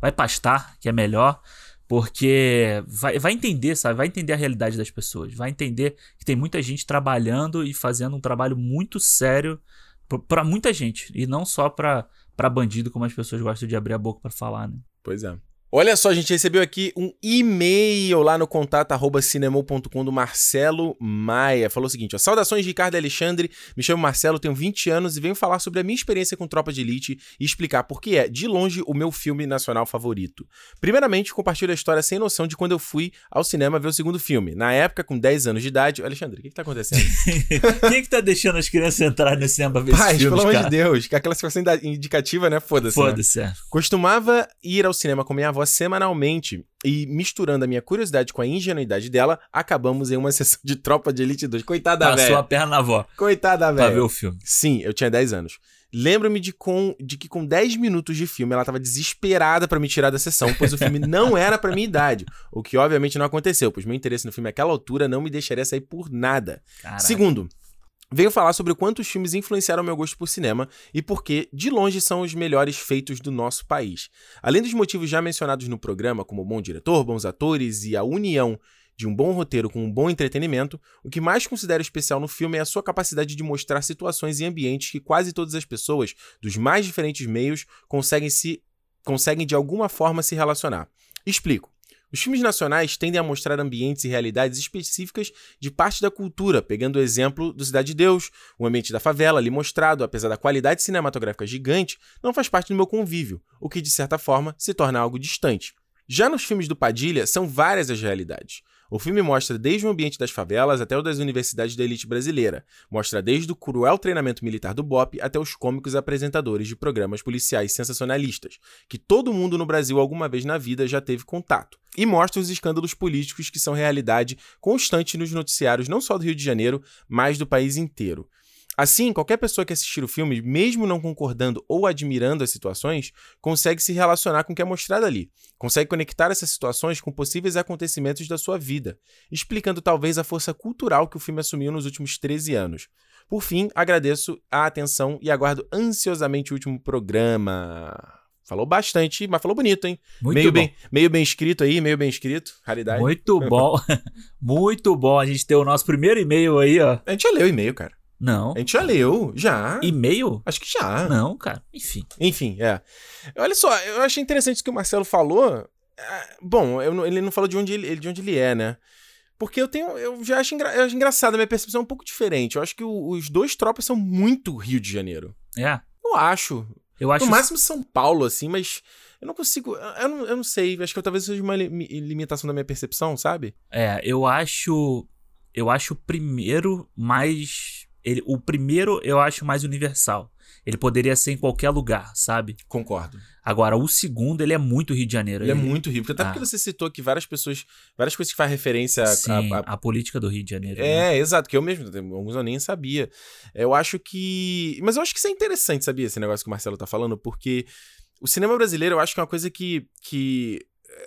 vai pastar, que é melhor. Porque vai, vai entender, sabe? Vai entender a realidade das pessoas. Vai entender que tem muita gente trabalhando e fazendo um trabalho muito sério p- pra muita gente. E não só pra bandido, como as pessoas gostam de abrir a boca pra falar, né? Pois é. Olha só, a gente recebeu aqui um e-mail lá no contato arroba cinemou.com do Marcelo Maia. Falou o seguinte, ó, saudações Ricardo e Alexandre, me chamo Marcelo, tenho 20 anos e venho falar sobre a minha experiência com Tropa de Elite e explicar por que é, de longe, o meu filme nacional favorito. Primeiramente, compartilho a história sem noção de quando eu fui ao cinema ver o segundo filme. Na época, com 10 anos de idade... Alexandre, o que que tá acontecendo? Quem é que tá deixando as crianças entrarem no cinema pra ver Paz, filmes, pelo amor de? Deus, que aquela situação indicativa, né? Foda-se, né? Foda-se, é. Costumava ir ao cinema com minha avó semanalmente e, misturando a minha curiosidade com a ingenuidade dela, acabamos em uma sessão de Tropa de Elite 2. Coitada da Passou a velha. perna na avó Coitada da pra ver o filme. Sim, eu tinha 10 anos. Lembro-me de, com, de que com 10 minutos de filme ela tava desesperada pra me tirar da sessão, pois o filme não era pra minha idade. O que obviamente não aconteceu, pois meu interesse no filme naquela altura não me deixaria sair por nada. Caraca. Segundo, venho falar sobre o quanto os filmes influenciaram meu gosto por cinema e por que, de longe, são os melhores feitos do nosso país. Além dos motivos já mencionados no programa, como bom diretor, bons atores e a união de um bom roteiro com um bom entretenimento, o que mais considero especial no filme é a sua capacidade de mostrar situações e ambientes que quase todas as pessoas, dos mais diferentes meios, conseguem se conseguem de alguma forma se relacionar. Explico. Os filmes nacionais tendem a mostrar ambientes e realidades específicas de parte da cultura, pegando o exemplo do Cidade de Deus, o ambiente da favela ali mostrado, apesar da qualidade cinematográfica gigante, não faz parte do meu convívio, o que de certa forma se torna algo distante. Já nos filmes do Padilha, são várias as realidades. O filme mostra desde o ambiente das favelas até o das universidades da elite brasileira. Mostra desde o cruel treinamento militar do BOP até os cômicos apresentadores de programas policiais sensacionalistas, que todo mundo no Brasil alguma vez na vida já teve contato. E mostra os escândalos políticos que são realidade constante nos noticiários não só do Rio de Janeiro, mas do país inteiro. Assim, qualquer pessoa que assistir o filme, mesmo não concordando ou admirando as situações, consegue se relacionar com o que é mostrado ali. Consegue conectar essas situações com possíveis acontecimentos da sua vida, explicando talvez a força cultural que o filme assumiu nos últimos 13 anos. Por fim, agradeço a atenção e aguardo ansiosamente o último programa. Falou bastante, mas falou bonito, hein? Muito meio, bom. bem, meio bem escrito aí, meio bem escrito. Raridade. Muito bom. Muito bom. A gente tem o nosso primeiro e-mail aí, ó. A gente já leu o e-mail, cara. Não. A gente já leu, já. E-mail? Acho que já. Não, cara. Enfim. Enfim, é. Olha só, eu achei interessante isso que o Marcelo falou. É, Bom, eu ele não falou de onde ele, de onde ele é, né? Porque eu tenho. Eu já acho, engra, eu acho engraçado, a minha percepção é um pouco diferente. Eu acho que o- os dois tropas são muito Rio de Janeiro. É. Eu acho. Eu acho. No máximo São Paulo, assim, mas eu não consigo. Eu não, eu não sei. Acho que talvez seja uma li- limitação da minha percepção, sabe? É, eu acho. Eu acho o primeiro mais. Ele, o primeiro eu acho mais universal. Ele poderia ser em qualquer lugar, sabe? Concordo. Agora, o segundo, ele é muito Rio de Janeiro. Ele é muito Rio. Porque até Ah. porque você citou que várias pessoas. Várias coisas que faz referência a- Sim, a, a, política do Rio de Janeiro. né? É, exato, que eu mesmo, alguns eu nem sabia. Eu acho que. Mas eu acho que isso é interessante, sabia? Esse negócio que o Marcelo tá falando, porque o cinema brasileiro eu acho que é uma coisa que. que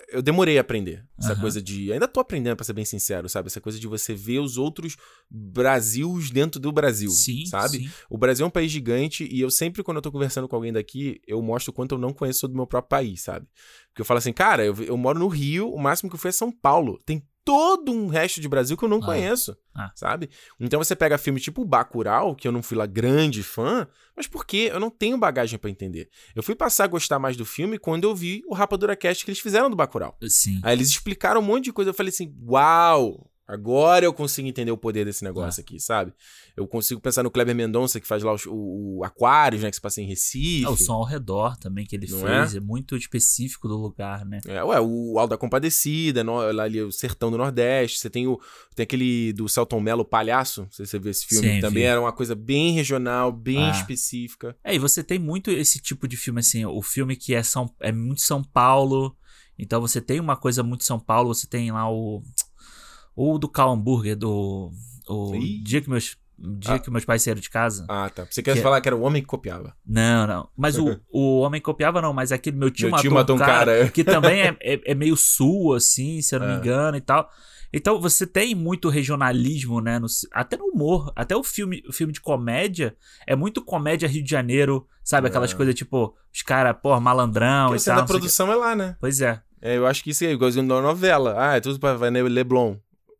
eu demorei a aprender. Essa Aham. coisa de. Ainda tô aprendendo, pra ser bem sincero, sabe? Essa coisa de você ver os outros Brasils dentro do Brasil. Sim, sabe? sim. O Brasil é um país gigante e eu sempre, quando eu tô conversando com alguém daqui, eu mostro o quanto eu não conheço do meu próprio país, sabe? Porque eu falo assim, cara, eu, eu moro no Rio, o máximo que eu fui é São Paulo. Tem todo um resto de Brasil que eu não Ah. conheço, Ah. sabe? Então você pega filme tipo Bacurau, que eu não fui lá grande fã, mas porque eu não tenho bagagem pra entender. Eu fui passar a gostar mais do filme quando eu vi o Rapadura Cast que eles fizeram do Bacurau. Sim. Aí eles explicaram um monte de coisa. Eu falei assim: Uau! Agora eu consigo entender o poder desse negócio Ah. aqui, sabe? Eu consigo pensar no Kleber Mendonça, que faz lá os- o, o Aquários, né? Que se passa em Recife. É, o som ao redor também que ele Não fez. É? muito específico do lugar, né? É, ué, o Alto da Compadecida, no- lá ali, o Sertão do Nordeste. Você tem o tem aquele do Celton Mello, Palhaço. Não sei se você viu esse filme. Sim, Também vi. era uma coisa bem regional, bem Ah. específica. É, e você tem muito esse tipo de filme, assim, o filme que é, São, é muito São Paulo. Então você tem uma coisa muito São Paulo, você tem lá o. O do Cal Hambúrguer, do. O Ih. dia que meus. Dia Ah. que meus pais saíram de casa. Ah, tá. Você quer Que é- falar que era o homem que copiava. Não, não. Mas o, o homem copiava, não, mas aquele meu tio, Meu matou, matou um cara, cara. que também é, é, é meio sul, assim, se eu não É. me engano e tal. Então você tem muito regionalismo, né? no até no humor. Até o filme, o filme de comédia é muito comédia Rio de Janeiro, sabe? Aquelas É. coisas tipo, os caras, pô, malandrão Porque e a tal. quê. produção é lá, né? Pois é. É, eu acho que isso é igualzinho da novela. Ah, é tudo pra Leblon.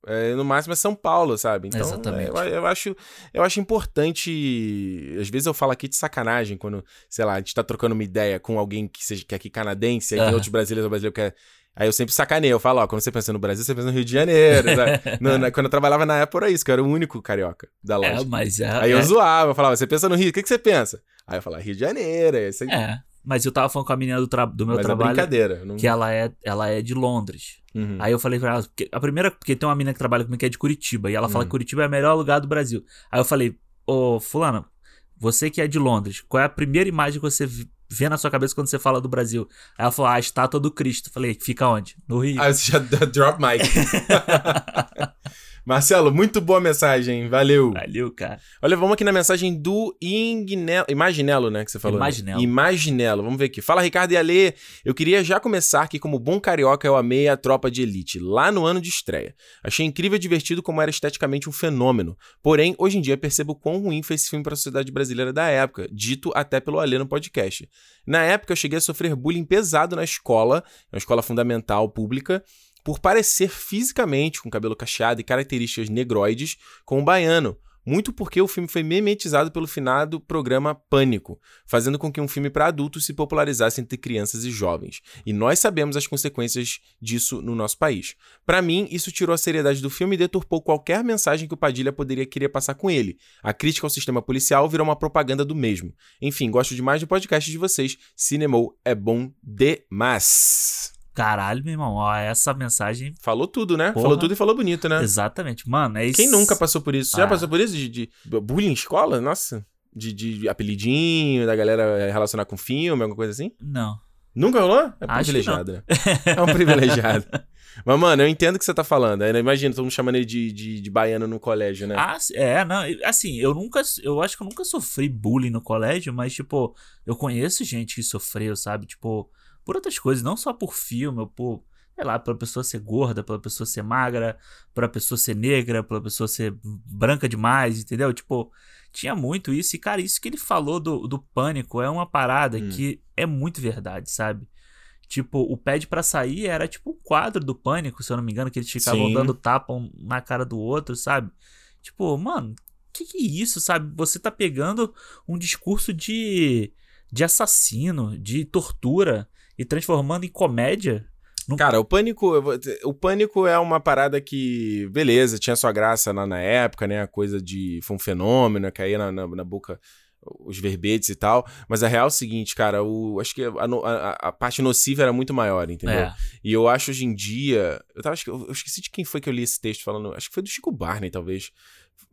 É, no máximo é São Paulo, sabe? Então, Exatamente. é, eu, eu acho, eu acho importante. Às vezes eu falo aqui de sacanagem, quando, sei lá, a gente tá trocando uma ideia com alguém que seja que é aqui canadense, aí tem Aham. outros brasileiros, o brasileiro que é. Aí eu sempre sacaneio, eu falo, ó, quando você pensa no Brasil, você pensa no Rio de Janeiro. No- na- quando eu trabalhava na Apple era isso, que eu era o único carioca da loja. É, mas é. Aí eu é, zoava, eu falava, você pensa no Rio, o que, que você pensa? Aí eu falava, Rio de Janeiro, é aí. é. Mas eu tava falando com a menina do, do meu Mas é trabalho brincadeira. eu Não... que ela é, ela é de Londres. Uhum. Aí eu falei pra ela, a primeira, porque tem uma menina que trabalha comigo que é de Curitiba, e ela fala Hum. que Curitiba é o melhor lugar do Brasil. Aí eu falei, ô fulano, você que é de Londres, qual é a primeira imagem que você vê na sua cabeça quando você fala do Brasil? Aí ela falou, ah, a estátua do Cristo. Eu falei, fica onde? No Rio. Aí você já drop mic. Marcelo, muito boa mensagem, valeu. Valeu, cara. Olha, vamos aqui na mensagem do Imaginelo, né, que você falou. né? Imaginelo. Imaginelo, vamos ver aqui. Fala, Ricardo e Ale. Eu queria já começar que, como bom carioca, eu amei a Tropa de Elite, lá no ano de estreia. Achei incrível e divertido como era esteticamente um fenômeno. Porém, hoje em dia percebo quão ruim foi esse filme para a sociedade brasileira da época, dito até pelo Ale no podcast. Na época, eu cheguei a sofrer bullying pesado na escola, uma escola fundamental pública, por parecer fisicamente, com cabelo cacheado e características negroides, com um baiano. Muito porque o filme foi memetizado pelo finado programa Pânico, fazendo com que um filme para adultos se popularizasse entre crianças e jovens. E nós sabemos as consequências disso no nosso país. Para mim, isso tirou a seriedade do filme e deturpou qualquer mensagem que o Padilha poderia querer passar com ele. A crítica ao sistema policial virou uma propaganda do mesmo. Enfim, gosto demais do podcast de vocês. Cinemou é bom demais. Caralho, meu irmão, ó, essa mensagem. Falou tudo, né? Porra. Falou tudo e falou bonito, né? Exatamente. Mano, é isso. Quem nunca passou por isso? Você Já Ah. passou por isso? De, de bullying em escola? Nossa. De, de apelidinho, da galera relacionar com filme, alguma coisa assim? Não. Nunca rolou? É privilegiado, né? É um privilegiado. Mas, mano, eu entendo o que você tá falando. Aí, Imagina, todo mundo chamando ele de, de, de baiano no colégio, né? Ah, é, não. Assim, eu nunca. Eu acho que eu nunca sofri bullying no colégio, mas, tipo, eu conheço gente que sofreu, sabe? Tipo, por outras coisas, não só por filme, ou por. Sei lá, pela pessoa ser gorda, pela pessoa ser magra, pela pessoa ser negra, pela pessoa ser branca demais, entendeu? Tipo, tinha muito isso. E, cara, isso que ele falou do, do pânico é uma parada Hum. que é muito verdade, sabe? Tipo, o Pede pra sair era tipo um quadro do pânico, se eu não me engano, que eles ficavam Sim. dando tapa um na cara do outro, sabe? Tipo, mano, que que é isso, sabe? Você tá pegando um discurso de, de assassino, de tortura e transformando em comédia. Num- Cara, o pânico, o pânico é uma parada que, beleza, tinha sua graça na, na época, né? A coisa de. Foi um fenômeno, caía na, na, na boca os verbetes e tal. Mas a real é o seguinte, cara, o, acho que a, a- a parte nociva era muito maior, entendeu? É, E eu acho hoje em dia. Eu, tava, eu esqueci de quem foi que eu li esse texto falando. Acho que foi do Chico Barney, talvez.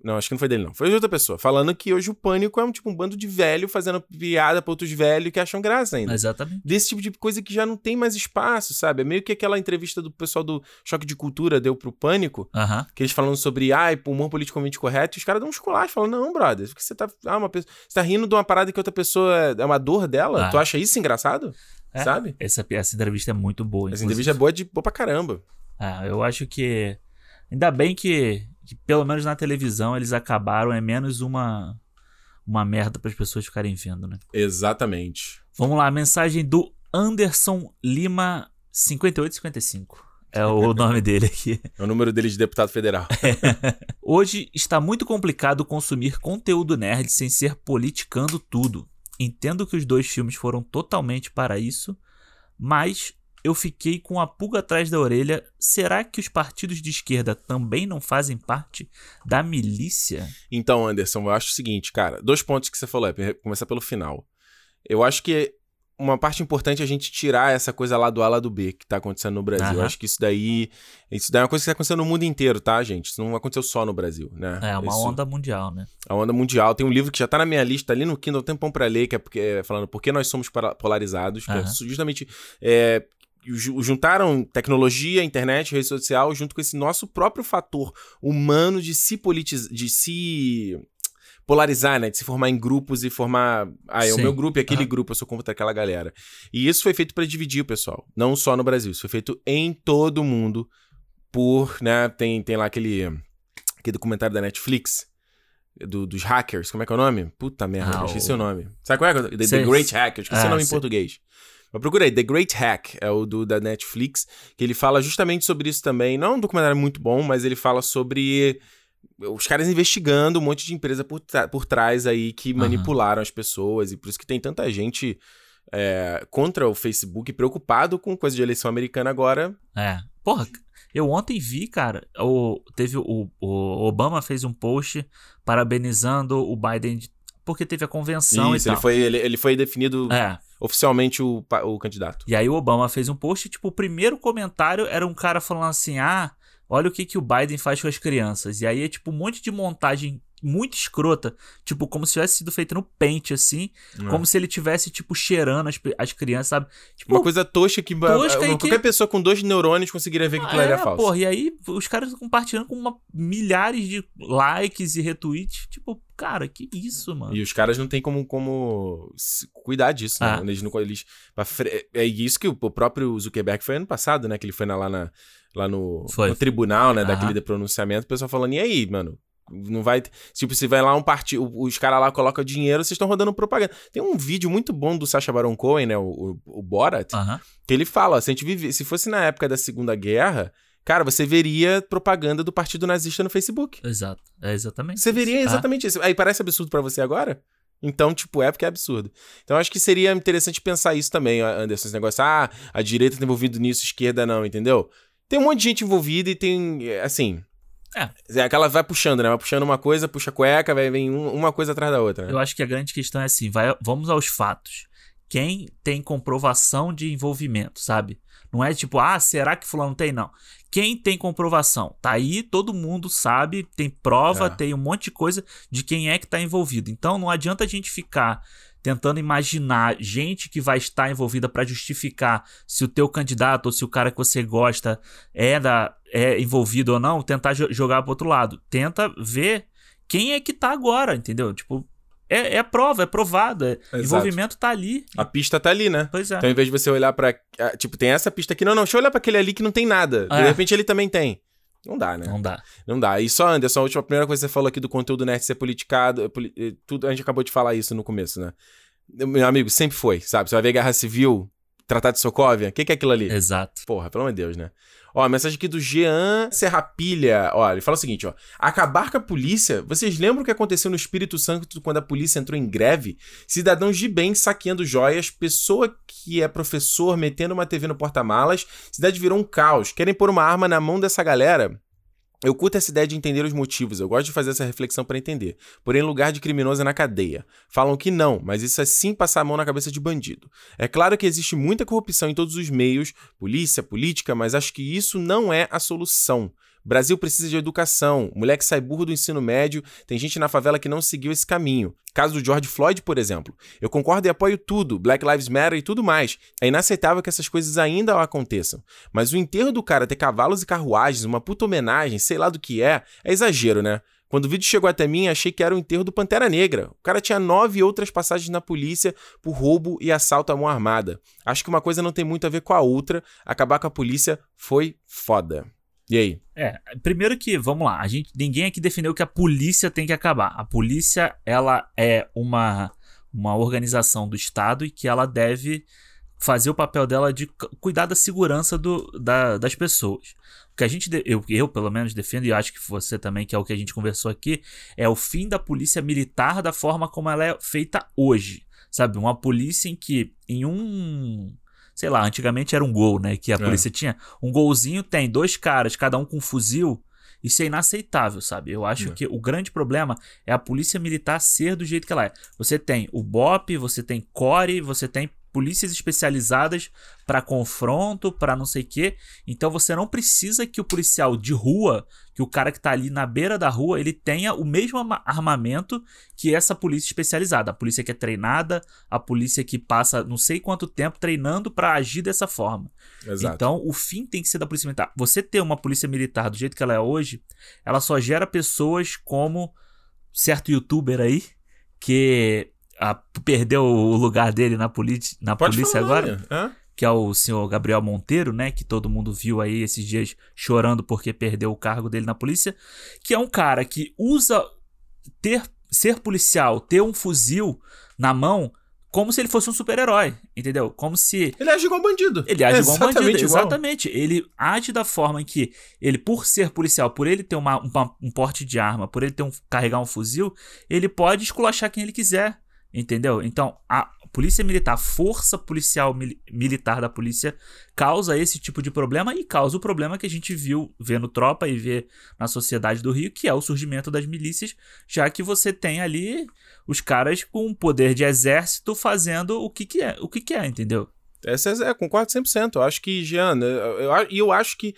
Não, acho que não foi dele, não. Foi de outra pessoa. Falando que hoje o pânico é um tipo um bando de velho fazendo piada pra outros velhos que acham graça ainda. exatamente. Desse tipo de coisa que já não tem mais espaço, sabe? É meio que aquela entrevista do pessoal do Choque de Cultura deu pro Pânico, Aham. que eles falando sobre, ai, humor politicamente correto, e os caras dão uns colachos, falando, não, brother, porque você tá. Ah, uma pessoa, você tá rindo de uma parada que outra pessoa é uma dor dela? Ah. Tu acha isso engraçado? É. Sabe? Essa, essa entrevista é muito boa. Essa inclusive. entrevista é boa de boa pra caramba. Ah, eu acho que. Ainda bem que, que, pelo menos na televisão, eles acabaram. É menos uma. Uma merda para as pessoas ficarem vendo, né? Exatamente. Vamos lá, mensagem do Anderson Lima 5855. É o nome dele aqui. É o número dele de deputado federal. Hoje está muito complicado consumir conteúdo nerd sem ser politicando tudo. Entendo que os dois filmes foram totalmente para isso, mas eu fiquei com a pulga atrás da orelha. Será que os partidos de esquerda também não fazem parte da milícia? Então, Anderson, eu acho o seguinte, cara. Dois pontos que você falou, é começar pelo final. Eu acho que uma parte importante é a gente tirar essa coisa lá do A lá do B que tá acontecendo no Brasil. Eu acho que isso daí. Isso daí é uma coisa que tá acontecendo no mundo inteiro, tá, gente? Isso não aconteceu só no Brasil, né? É uma Isso- onda mundial, né? A onda mundial. Tem um livro que já tá na minha lista ali no Kindle, tem um tempão pra ler, que é, porque, é falando por que nós somos polarizados. Que é justamente. é, juntaram tecnologia, internet, rede social, junto com esse nosso próprio fator humano de se politizar, de se polarizar, né? De se formar em grupos e formar. Ah, é o Sim. meu grupo e aquele grupo, eu sou contra aquela galera. E isso foi feito pra dividir o pessoal. Não só no Brasil. Isso foi feito em todo o mundo. Por, né? Tem, tem lá aquele, aquele documentário da Netflix. Do, dos hackers, como é que é o nome? Puta merda, Ah, esqueci o- o nome. Sabe qual é? The, The. Great Hack, eu esqueci Ah, o nome em português. Mas procura aí, The Great Hack, é o do da Netflix, que ele fala justamente sobre isso também. Não é um documentário muito bom, mas ele fala sobre os caras investigando um monte de empresa por, por trás aí que Aham. manipularam as pessoas. E por isso que tem tanta gente é, contra o Facebook, preocupado com coisa de eleição americana agora. É. Porra, eu ontem vi, cara, o, teve o, o Obama fez um post parabenizando o Biden de- porque teve a convenção isso, e ele tal. foi, ele, ele foi definido É. oficialmente o, o candidato. E aí o Obama fez um post, tipo, o primeiro comentário era um cara falando assim: "Ah, olha o que que o Biden faz com as crianças". E aí é tipo um monte de montagem muito escrota, tipo como se tivesse sido feito no pente assim, como se ele tivesse tipo cheirando as, as crianças, sabe? Tipo, É. Uma coisa tosca que, Tosca e qualquer que- pessoa com dois neurônios conseguiria ver que aquilo ali é falso. porra, e aí os caras compartilhando com uma- milhares de likes e retweets. Tipo, cara, que isso, mano? E os caras não tem como, como cuidar disso, né? Ah. Eles não, eles, fre- é isso que o próprio Zuckerberg foi ano passado, né? Que ele foi na- lá, na, lá no, no tribunal, né? Aham. Daquele pronunciamento, o pessoal falando, e aí, mano? Não vai. Tipo, se vai lá um partido, os caras lá colocam dinheiro, vocês estão rodando propaganda. Tem um vídeo muito bom do Sacha Baron Cohen, né? O, o, o Borat, que ele fala: se a gente vive, se fosse na época da Segunda Guerra, cara, você veria propaganda do partido nazista no Facebook. Exato. É exatamente. Você veria isso. Ah. exatamente isso. Aí parece absurdo pra você agora? Então, tipo, é porque é absurdo. Então, acho que seria interessante pensar isso também, Anderson. Esse negócio, ah, a direita tá envolvida nisso, a esquerda não, entendeu? Tem um monte de gente envolvida e tem, é, assim... É. É aquela vai puxando, né? Vai puxando uma coisa, puxa a cueca, vai vem um- uma coisa atrás da outra. né? Eu acho que a grande questão é assim, vai, vamos aos fatos. quem tem comprovação de envolvimento, sabe? Não é tipo, ah, será que fulano tem? Não. Quem tem comprovação? Tá aí, todo mundo sabe, tem prova, É. tem um monte de coisa de quem é que tá envolvido. Então não adianta a gente ficar tentando imaginar gente que vai estar envolvida para justificar se o teu candidato ou se o cara que você gosta é da é envolvido ou não, tentar jo- jogar pro outro lado. Tenta ver quem é que tá agora, entendeu? Tipo, é, é prova, é provado, é, envolvimento tá ali. A pista tá ali, né? Pois é. Então, em vez de você olhar pra. ah, Tipo, tem essa pista aqui. Não, não, deixa eu olhar pra aquele ali que não tem nada. De É. repente ele também tem. Não dá, né? Não dá. Não dá. E só, Anderson, a última a primeira coisa que você falou aqui do conteúdo nerd ser politicado, é eh, tudo, a gente acabou de falar isso no começo, né? Meu amigo, sempre foi, sabe? Você vai ver Guerra Civil, Tratado de Sokovia, o que, que é aquilo ali? Exato. Porra, pelo amor de Deus, né? Ó, a mensagem aqui do Jean Serrapilha. Ó, ele fala o seguinte, ó. Acabar com a polícia. Vocês lembram o que aconteceu no Espírito Santo quando a polícia entrou em greve? Cidadãos de bem saqueando joias, pessoa que é professor metendo uma TV no porta-malas. Cidade virou um caos. Querem pôr uma arma na mão dessa galera? Eu curto essa ideia de entender os motivos, eu gosto de fazer essa reflexão para entender. Porém, lugar de criminoso é na cadeia. Falam que não, mas isso é sim passar a mão na cabeça de bandido. É claro que existe muita corrupção em todos os meios, polícia, política, mas acho que isso não é a solução. Brasil precisa de educação. O moleque sai burro do ensino médio, tem gente na favela que não seguiu esse caminho. Caso do George Floyd, por exemplo. Eu concordo e apoio tudo, Black Lives Matter e tudo mais. É inaceitável que essas coisas ainda aconteçam. Mas o enterro do cara ter cavalos e carruagens, uma puta homenagem, sei lá do que é, é exagero, né? Quando o vídeo chegou até mim, achei que era o enterro do Pantera Negra. O cara tinha nove outras passagens na polícia por roubo e assalto à mão armada. Acho que uma coisa não tem muito a ver com a outra. Acabar com a polícia foi foda. E aí? É, primeiro que, vamos lá, a gente, ninguém aqui defendeu que a polícia tem que acabar. A polícia, ela é uma, uma organização do Estado e que ela deve fazer o papel dela de cu- cuidar da segurança do, da- das pessoas. O que a gente, eu, eu pelo menos defendo, e acho que você também, que é o que a gente conversou aqui, é o fim da polícia militar da forma como ela é feita hoje. Sabe, uma polícia em que em um sei lá, antigamente era um gol, né? Que a É. polícia tinha. Um golzinho tem dois caras, cada um com um fuzil. Isso é inaceitável, sabe? Eu acho É. que o grande problema é a polícia militar ser do jeito que ela é. Você tem o BOP, você tem CORE, você tem polícias especializadas para confronto, para não sei o quê. Então você não precisa que o policial de rua, que o cara que tá ali na beira da rua, ele tenha o mesmo armamento que essa polícia especializada. A polícia que é treinada, a polícia que passa não sei quanto tempo treinando para agir dessa forma. Exato. Então, o fim tem que ser da polícia militar. Você ter uma polícia militar do jeito que ela é hoje, ela só gera pessoas como certo youtuber aí, que ah, perdeu o lugar dele na, politi- na Pode polícia agora, que é o senhor Gabriel Monteiro, né? Que todo mundo viu aí esses dias chorando porque perdeu o cargo dele na polícia. Que é um cara que usa ter ser policial, ter um fuzil na mão, como se ele fosse um super-herói, entendeu? Como se Ele age igual bandido. ele age igual um bandido, Exatamente igual. exatamente. Ele age da forma em que ele, por ser policial, por ele ter uma- uma- um porte de arma, por ele ter um, carregar um fuzil, ele pode esculachar quem ele quiser, entendeu? Então, a polícia militar, a força policial mili- militar da polícia causa esse tipo de problema e causa o problema que a gente viu, vê no Tropa e vê na sociedade do Rio, que é o surgimento das milícias, já que você tem ali os caras com poder de exército fazendo o que que é, o que que é, entendeu? Essa é, é, concordo 100%. Eu acho que, Jean, eu, eu, eu- eu acho que.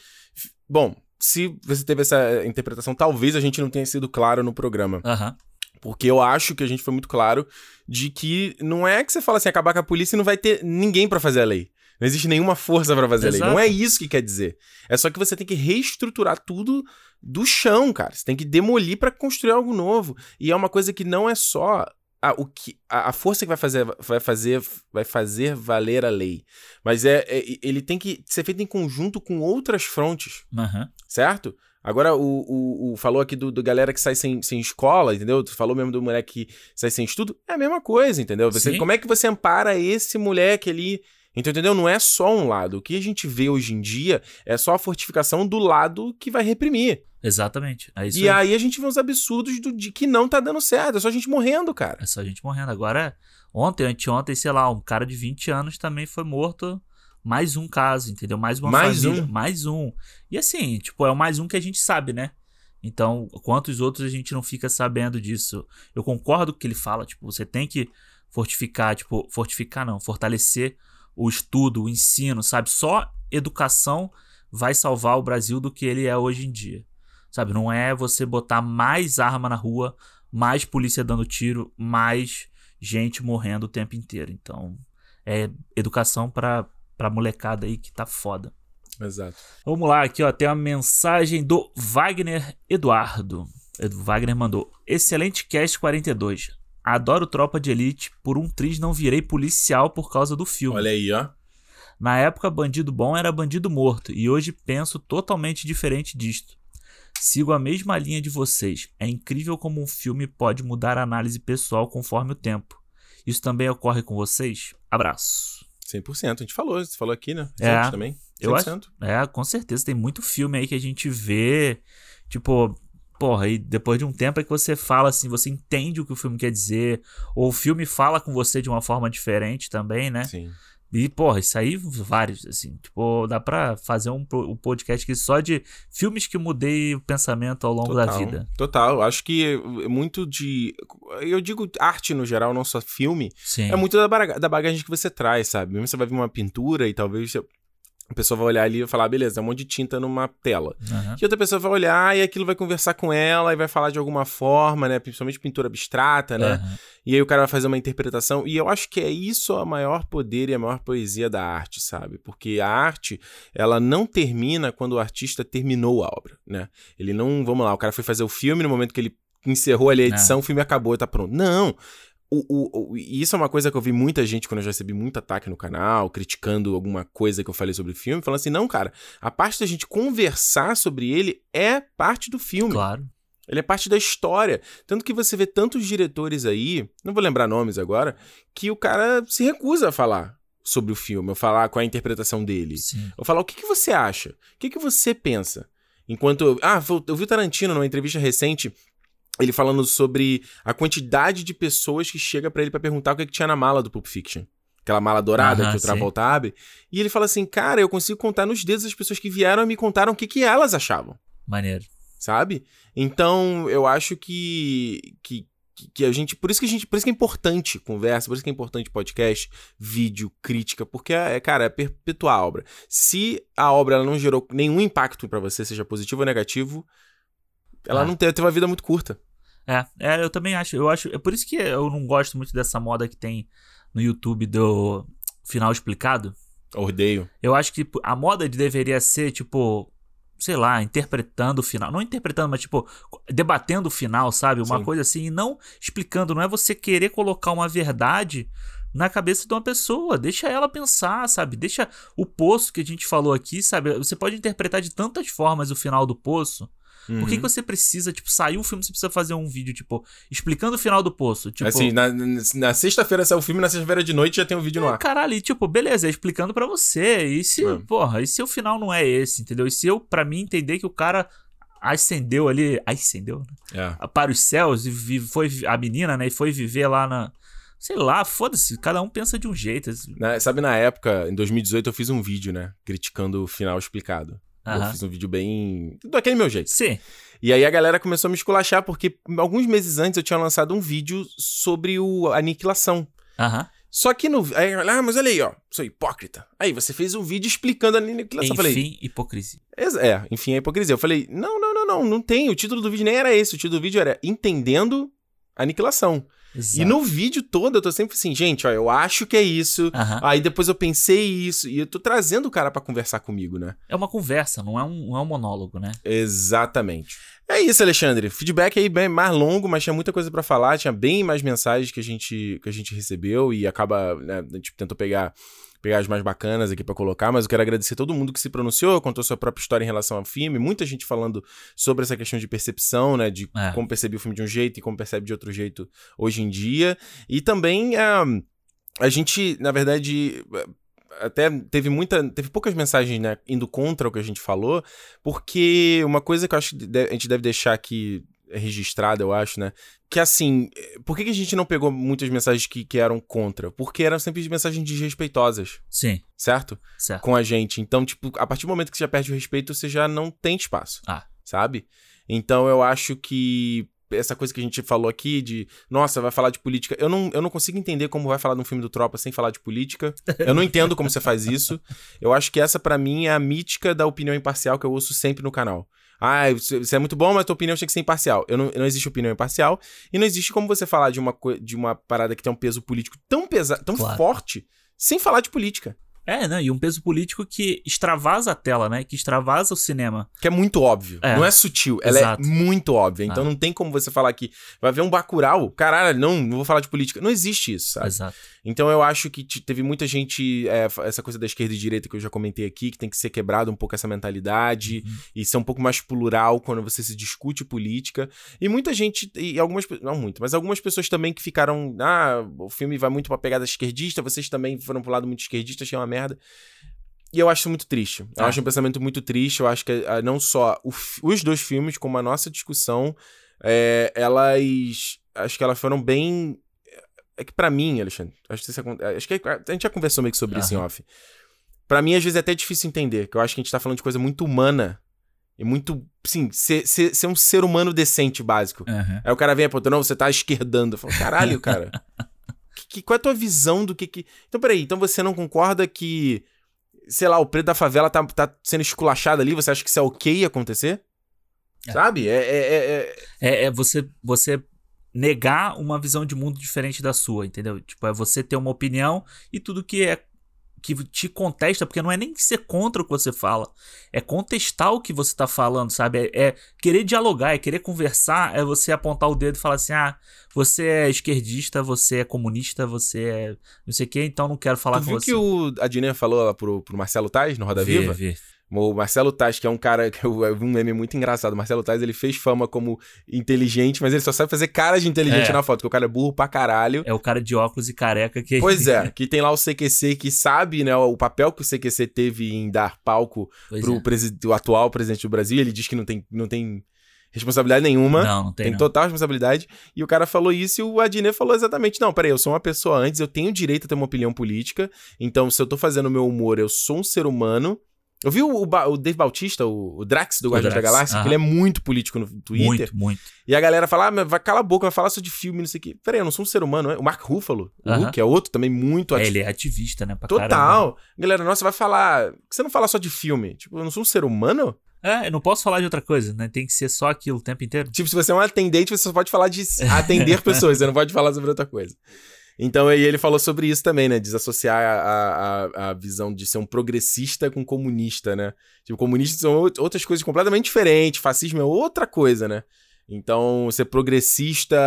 Bom, se você teve essa interpretação, talvez a gente não tenha sido claro no programa. Aham. Porque eu acho que a gente foi muito claro de que não é que você fala assim, acabar com a polícia e não vai ter ninguém pra fazer a lei. Não existe nenhuma força pra fazer a lei. Exato. Não é isso que quer dizer. É só que você tem que reestruturar tudo do chão, cara. Você tem que demolir pra construir algo novo. E é uma coisa que não é só a, o que, a, a força que vai fazer, vai, fazer, vai fazer valer a lei. Mas é, é- ele tem que ser feito em conjunto com outras frontes Aham. certo? Agora, o, o, o- falou aqui do, do galera que sai sem, sem escola, entendeu? Tu falou mesmo do moleque que sai sem estudo. É a mesma coisa, entendeu? Você, Sim. como é que você ampara esse moleque ali? Então, entendeu? Não é só um lado. O que a gente vê hoje em dia é só a fortificação do lado que vai reprimir. Exatamente. É e aí. aí a gente vê uns absurdos do, de que não tá dando certo. É só a gente morrendo, cara. É só a gente morrendo. Agora, ontem, anteontem, sei lá, um cara de 20 anos também foi morto. Mais um caso, entendeu? Mais uma Mais família. um? Mais um. E assim, tipo, é o mais um que a gente sabe, né? Então, quantos outros a gente não fica sabendo disso? Eu concordo com o que ele fala, tipo, você tem que fortificar, tipo, fortificar não, fortalecer o estudo, o ensino, sabe? Só educação vai salvar o Brasil do que ele é hoje em dia. Sabe? Não é você botar mais arma na rua, mais polícia dando tiro, mais gente morrendo o tempo inteiro. Então, é educação pra, pra molecada aí que tá foda. Exato. Vamos lá, aqui ó, tem uma mensagem do Wagner Eduardo. Edu Wagner mandou: Excelente cast 42. Adoro Tropa de Elite. Por um triz não virei policial por causa do filme. Olha aí, ó. Na época, bandido bom era bandido morto. E hoje penso totalmente diferente disto. Sigo a mesma linha de vocês. É incrível como um filme pode mudar a análise pessoal conforme o tempo. Isso também ocorre com vocês? Abraço. 100%. A gente falou, você falou aqui, né? É. Também. Eu acho- 100%. É, com certeza. Tem muito filme aí que a gente vê. Tipo, porra, e depois de um tempo é que você fala assim, você entende o que o filme quer dizer. Ou o filme fala com você de uma forma diferente também, né? Sim. E, porra, isso aí, vários, assim. Tipo, dá pra fazer um, um podcast aqui só de filmes que mudei o pensamento ao longo da Total, vida. Total. Acho que é muito de. Eu digo arte no geral, não só filme. Sim. É muito da, baga- da bagagem que você traz, sabe? Mesmo você vai ver uma pintura e talvez a pessoa vai olhar ali e falar, beleza, é um monte de tinta numa tela. Aham. E outra pessoa vai olhar e aquilo vai conversar com ela e vai falar de alguma forma, né? Principalmente pintura abstrata, né? Aham. E aí o cara vai fazer uma interpretação. E eu acho que é isso a maior poder e a maior poesia da arte, sabe? Porque a arte, ela não termina quando o artista terminou a obra, né? Ele não, vamos lá, o cara foi fazer o filme no momento que ele encerrou ali a edição, o filme acabou e tá pronto. Não! O, o, o- e isso é uma coisa que eu vi muita gente quando eu já recebi muito ataque no canal, criticando alguma coisa que eu falei sobre o filme, falando assim: não, cara, a parte da gente conversar sobre ele é parte do filme. Claro. Ele é parte da história. Tanto que você vê tantos diretores aí, não vou lembrar nomes agora, que o cara se recusa a falar sobre o filme, ou falar qual é a interpretação dele. Sim. Ou falar o que, que você acha? O que, que você pensa? Enquanto. Ah, eu vi o Tarantino numa entrevista recente. Ele falando sobre a quantidade de pessoas que chega pra ele pra perguntar o que, que tinha na mala do Pulp Fiction. Aquela mala dourada Aham, que o sim. Travolta abre. E ele fala assim: Cara, eu consigo contar nos dedos as pessoas que vieram e me contaram o que, que elas achavam Maneiro. sabe? Então, eu acho que, que, que a gente. Por isso que a gente. Por isso que é importante conversa, por isso que é importante podcast, vídeo, crítica, porque, é, cara, é perpetuar a obra. Se a obra ela não gerou nenhum impacto pra você, seja positivo ou negativo, ela Ah. não teve, teve uma vida muito curta. É, é, eu também acho. Eu acho. É por isso que eu não gosto muito dessa moda que tem no YouTube do final explicado. Odeio. Eu acho que a moda deveria ser, tipo, sei lá, interpretando o final. Não interpretando, mas, tipo, debatendo o final, sabe? Uma Sim. coisa assim, e não explicando. Não é você querer colocar uma verdade na cabeça de uma pessoa. Deixa ela pensar, sabe? Deixa o poço que a gente falou aqui, sabe? Você pode interpretar de tantas formas o final do poço. Por que, Uhum. que você precisa, tipo, saiu o filme, você precisa fazer um vídeo, tipo, explicando o final do poço? Tipo, Assim, na, na- sexta-feira saiu o filme, na sexta-feira de noite já tem um vídeo no é, ar. caralho, e, tipo, beleza, é explicando pra você. E se, É. porra, e se o final não é esse, entendeu? E se eu, pra mim, entender que o cara ascendeu ali, ascendeu, né? É. Para os céus e foi a menina, né? E foi viver lá na. Sei lá, foda-se, cada um pensa de um jeito. assim. Na- sabe, na época, em 2018, eu fiz um vídeo, né? Criticando o final explicado. Eu fiz um vídeo bem. daquele meu jeito. Sim. E aí a galera começou a me esculachar, porque alguns meses antes eu tinha lançado um vídeo sobre o Aniquilação. Aham. Só que no. Aí, ah, mas olha aí, ó, sou hipócrita. Aí você fez um vídeo explicando a aniquilação. Eu falei, Enfim, hipocrisia. "Ex- é, enfim, a hipocrisia. Eu falei, não, não, não, não, não tem. O título do vídeo nem era esse. O título do vídeo era Entendendo a Aniquilação. Exato. E no vídeo todo eu tô sempre assim, gente, ó, eu acho que é isso. Aham. Aí depois eu pensei isso. E eu tô trazendo o cara pra conversar comigo, né? É uma conversa, não é um, não é um monólogo, né? Exatamente. É isso, Alexandre. Feedback aí bem mais longo, mas tinha muita coisa pra falar, tinha bem mais mensagens que a gente, que a gente recebeu e acaba, né, a gente tentou pegar pegar as mais bacanas aqui pra colocar, mas eu quero agradecer todo mundo que se pronunciou, contou sua própria história em relação ao filme, muita gente falando sobre essa questão de percepção, né, de É. como perceber o filme de um jeito e como percebe de outro jeito hoje em dia, e também ah, a gente, na verdade, até teve muita, teve poucas mensagens, né, indo contra o que a gente falou, porque uma coisa que eu acho que a gente deve deixar aqui registrada, eu acho, né? Que assim, eh, por que, a gente não pegou muitas mensagens que, que eram contra? Porque eram sempre mensagens desrespeitosas, Sim, certo? certo. Com a gente. Então, tipo, a partir do momento que você já perde o respeito, você já não tem espaço. Ah. Sabe? Então eu acho que essa coisa que a gente falou aqui de, nossa, vai falar de política. Eu não, eu não consigo entender como vai falar de um filme do Tropa sem falar de política. Eu não entendo como você faz isso. Eu acho que essa, pra mim, é a mítica da opinião imparcial que eu ouço sempre no canal. Ah, isso isso é muito bom, mas tua opinião tem que ser imparcial. Eu não, não existe opinião imparcial. E não existe como você falar de uma, de uma parada que tem um peso político tão pesado, tão Claro. forte, sem falar de política. É, né? E um peso político que extravasa a tela, né? Que extravasa o cinema. Que é muito óbvio. É. Não é sutil. Ela Exato. é muito óbvia. Então Ah. não tem como você falar que vai ver um Bacurau. Caralho, não, não vou falar de política. Não existe isso, sabe? Exato. Então eu acho que te- teve muita gente, é, essa coisa da esquerda e direita que eu já comentei aqui, que tem que ser quebrado um pouco essa mentalidade Uhum. e ser um pouco mais plural quando você se discute política. E muita gente, e algumas, não muito, mas algumas pessoas também que ficaram, ah, o filme vai muito pra pegada esquerdista, vocês também foram pro lado muito esquerdista, achei uma merda. E eu acho muito triste. Eu Ah. acho um pensamento muito triste. Eu acho que ah, não só o os dois filmes, como a nossa discussão, é, elas. Acho que elas foram bem. É que pra mim, Alexandre, acho que, isso acho que a gente já conversou meio que sobre isso em off. Pra mim, às vezes é até difícil entender, que eu acho que a gente tá falando de coisa muito humana e muito, sim, ser, ser, ser um ser humano decente básico. Uhum. Aí o cara vem apontando, não, você tá esquerdando. Eu falo, caralho, cara. Que, qual é a tua visão do que que. Então, peraí, então você não concorda que, sei lá, o preto da favela tá, tá sendo esculachado ali? Você acha que isso é ok acontecer? É. Sabe? É, é, é- é- É, é você, você negar uma visão de mundo diferente da sua, entendeu? Tipo, é você ter uma opinião e tudo que é que te contesta, porque não é nem ser contra o que você fala, é contestar o que você tá falando, sabe? É, é querer dialogar, é querer conversar, é você apontar o dedo e falar assim: ah, você é esquerdista, você é comunista, você é não sei o que, então não quero falar Tu com viu você. que o Adnet falou lá pro, pro Marcelo Tais, no Roda Viva? vê. O Marcelo Tais, que é um cara que eu, eu vi um meme muito engraçado. O Marcelo Tais, ele fez fama como inteligente, mas ele só sabe fazer cara de inteligente É. na foto, porque o cara é burro pra caralho. É o cara de óculos e careca que. Pois é, que tem lá o CQC que sabe, né, o papel que o CQC teve em dar palco Pois pro é. presi- o atual presidente do Brasil. Ele diz que não tem, não tem responsabilidade nenhuma. Não, não tem. Tem não. total responsabilidade. E o cara falou isso e o Adnet falou exatamente: não, peraí, eu sou uma pessoa antes, eu tenho direito a ter uma opinião política. Então, se eu tô fazendo o meu humor, eu sou um ser humano. Eu vi o, o, Ba- o Dave Bautista, o, o Drax do O Guardiões da Galáxia, que aham. ele é muito político no Twitter. Muito, muito. E a galera fala, ah, mas vai cala a boca, vai falar só de filme, não sei o quê. Peraí, eu não sou um ser humano, né? O Mark Ruffalo, o Aham. Hulk, é outro também muito É, ativo. ele é ativista, né? Pra caramba. Total. Galera, nossa, vai falar. Por que você não fala só de filme? Tipo, eu não sou um ser humano? É, eu não posso falar de outra coisa, né? Tem que ser só aquilo o tempo inteiro. Tipo, se você é um atendente, você só pode falar de atender pessoas, você não pode falar sobre outra coisa. Então, ele falou sobre isso também, né? Desassociar a, a, a visão de ser um progressista com comunista, né? Tipo, comunistas são out- outras coisas completamente diferentes, fascismo é outra coisa, né? Então, ser progressista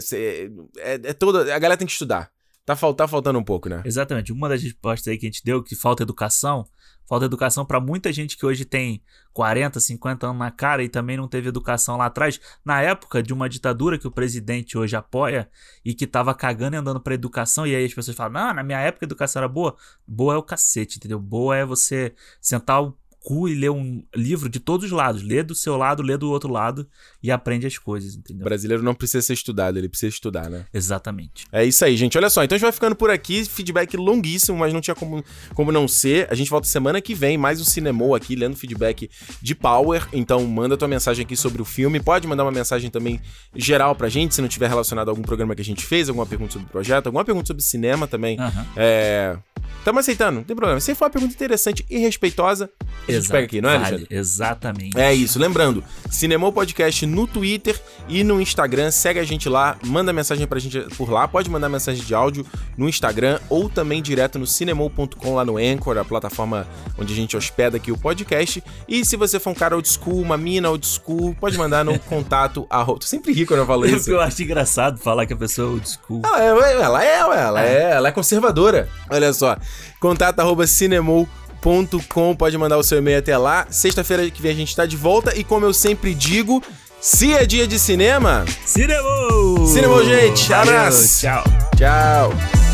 ser- é, é toda. A galera tem que estudar. Tá, tá faltando um pouco, né? Exatamente. Uma das respostas aí que a gente deu, que falta educação, falta educação pra muita gente que hoje tem 40, 50 anos na cara e também não teve educação lá atrás. Na época de uma ditadura que o presidente hoje apoia e que tava cagando e andando pra educação, e aí as pessoas falam: Não, na minha época a educação era boa. Boa é o cacete, entendeu? Boa é você sentar o cu e ler um livro de todos os lados. Lê do seu lado, lê do outro lado e aprende as coisas, O entendeu? brasileiro não precisa ser estudado, ele precisa estudar, né? Exatamente. É isso aí, gente. Olha só, então a gente vai ficando por aqui. Feedback longuíssimo, mas não tinha como, como não ser. A gente volta semana que vem, mais um Cinemou aqui, lendo feedback de Power. Então manda tua mensagem aqui sobre o filme. Pode mandar uma mensagem também geral pra gente, se não tiver relacionado a algum programa que a gente fez, alguma pergunta sobre o projeto, alguma pergunta sobre cinema também. Aham. É. Tamo aceitando, não tem problema. Se for uma pergunta interessante e respeitosa, a gente Exato. pega aqui, não é, Vale. Alexandre? Exatamente. É isso, lembrando, Cinemou Podcast no Twitter e no Instagram, segue a gente lá, manda mensagem pra gente por lá, pode mandar mensagem de áudio no Instagram ou também direto no cinemou.com lá no Anchor, a plataforma onde a gente hospeda aqui o podcast. E se você for um cara old school, uma mina old school, pode mandar no contato arroba... Tu sempre ri quando eu falo isso. Eu acho engraçado falar que a pessoa é old school. Ela é, ela é, ela é, ela é conservadora. Olha só, contato arroba cinemou.com, pode mandar o seu e-mail até lá. Sexta-feira que vem a gente tá de volta e como eu sempre digo, se é dia de cinema, Cinema! Cinema, gente. Abraço. Tchau. tchau.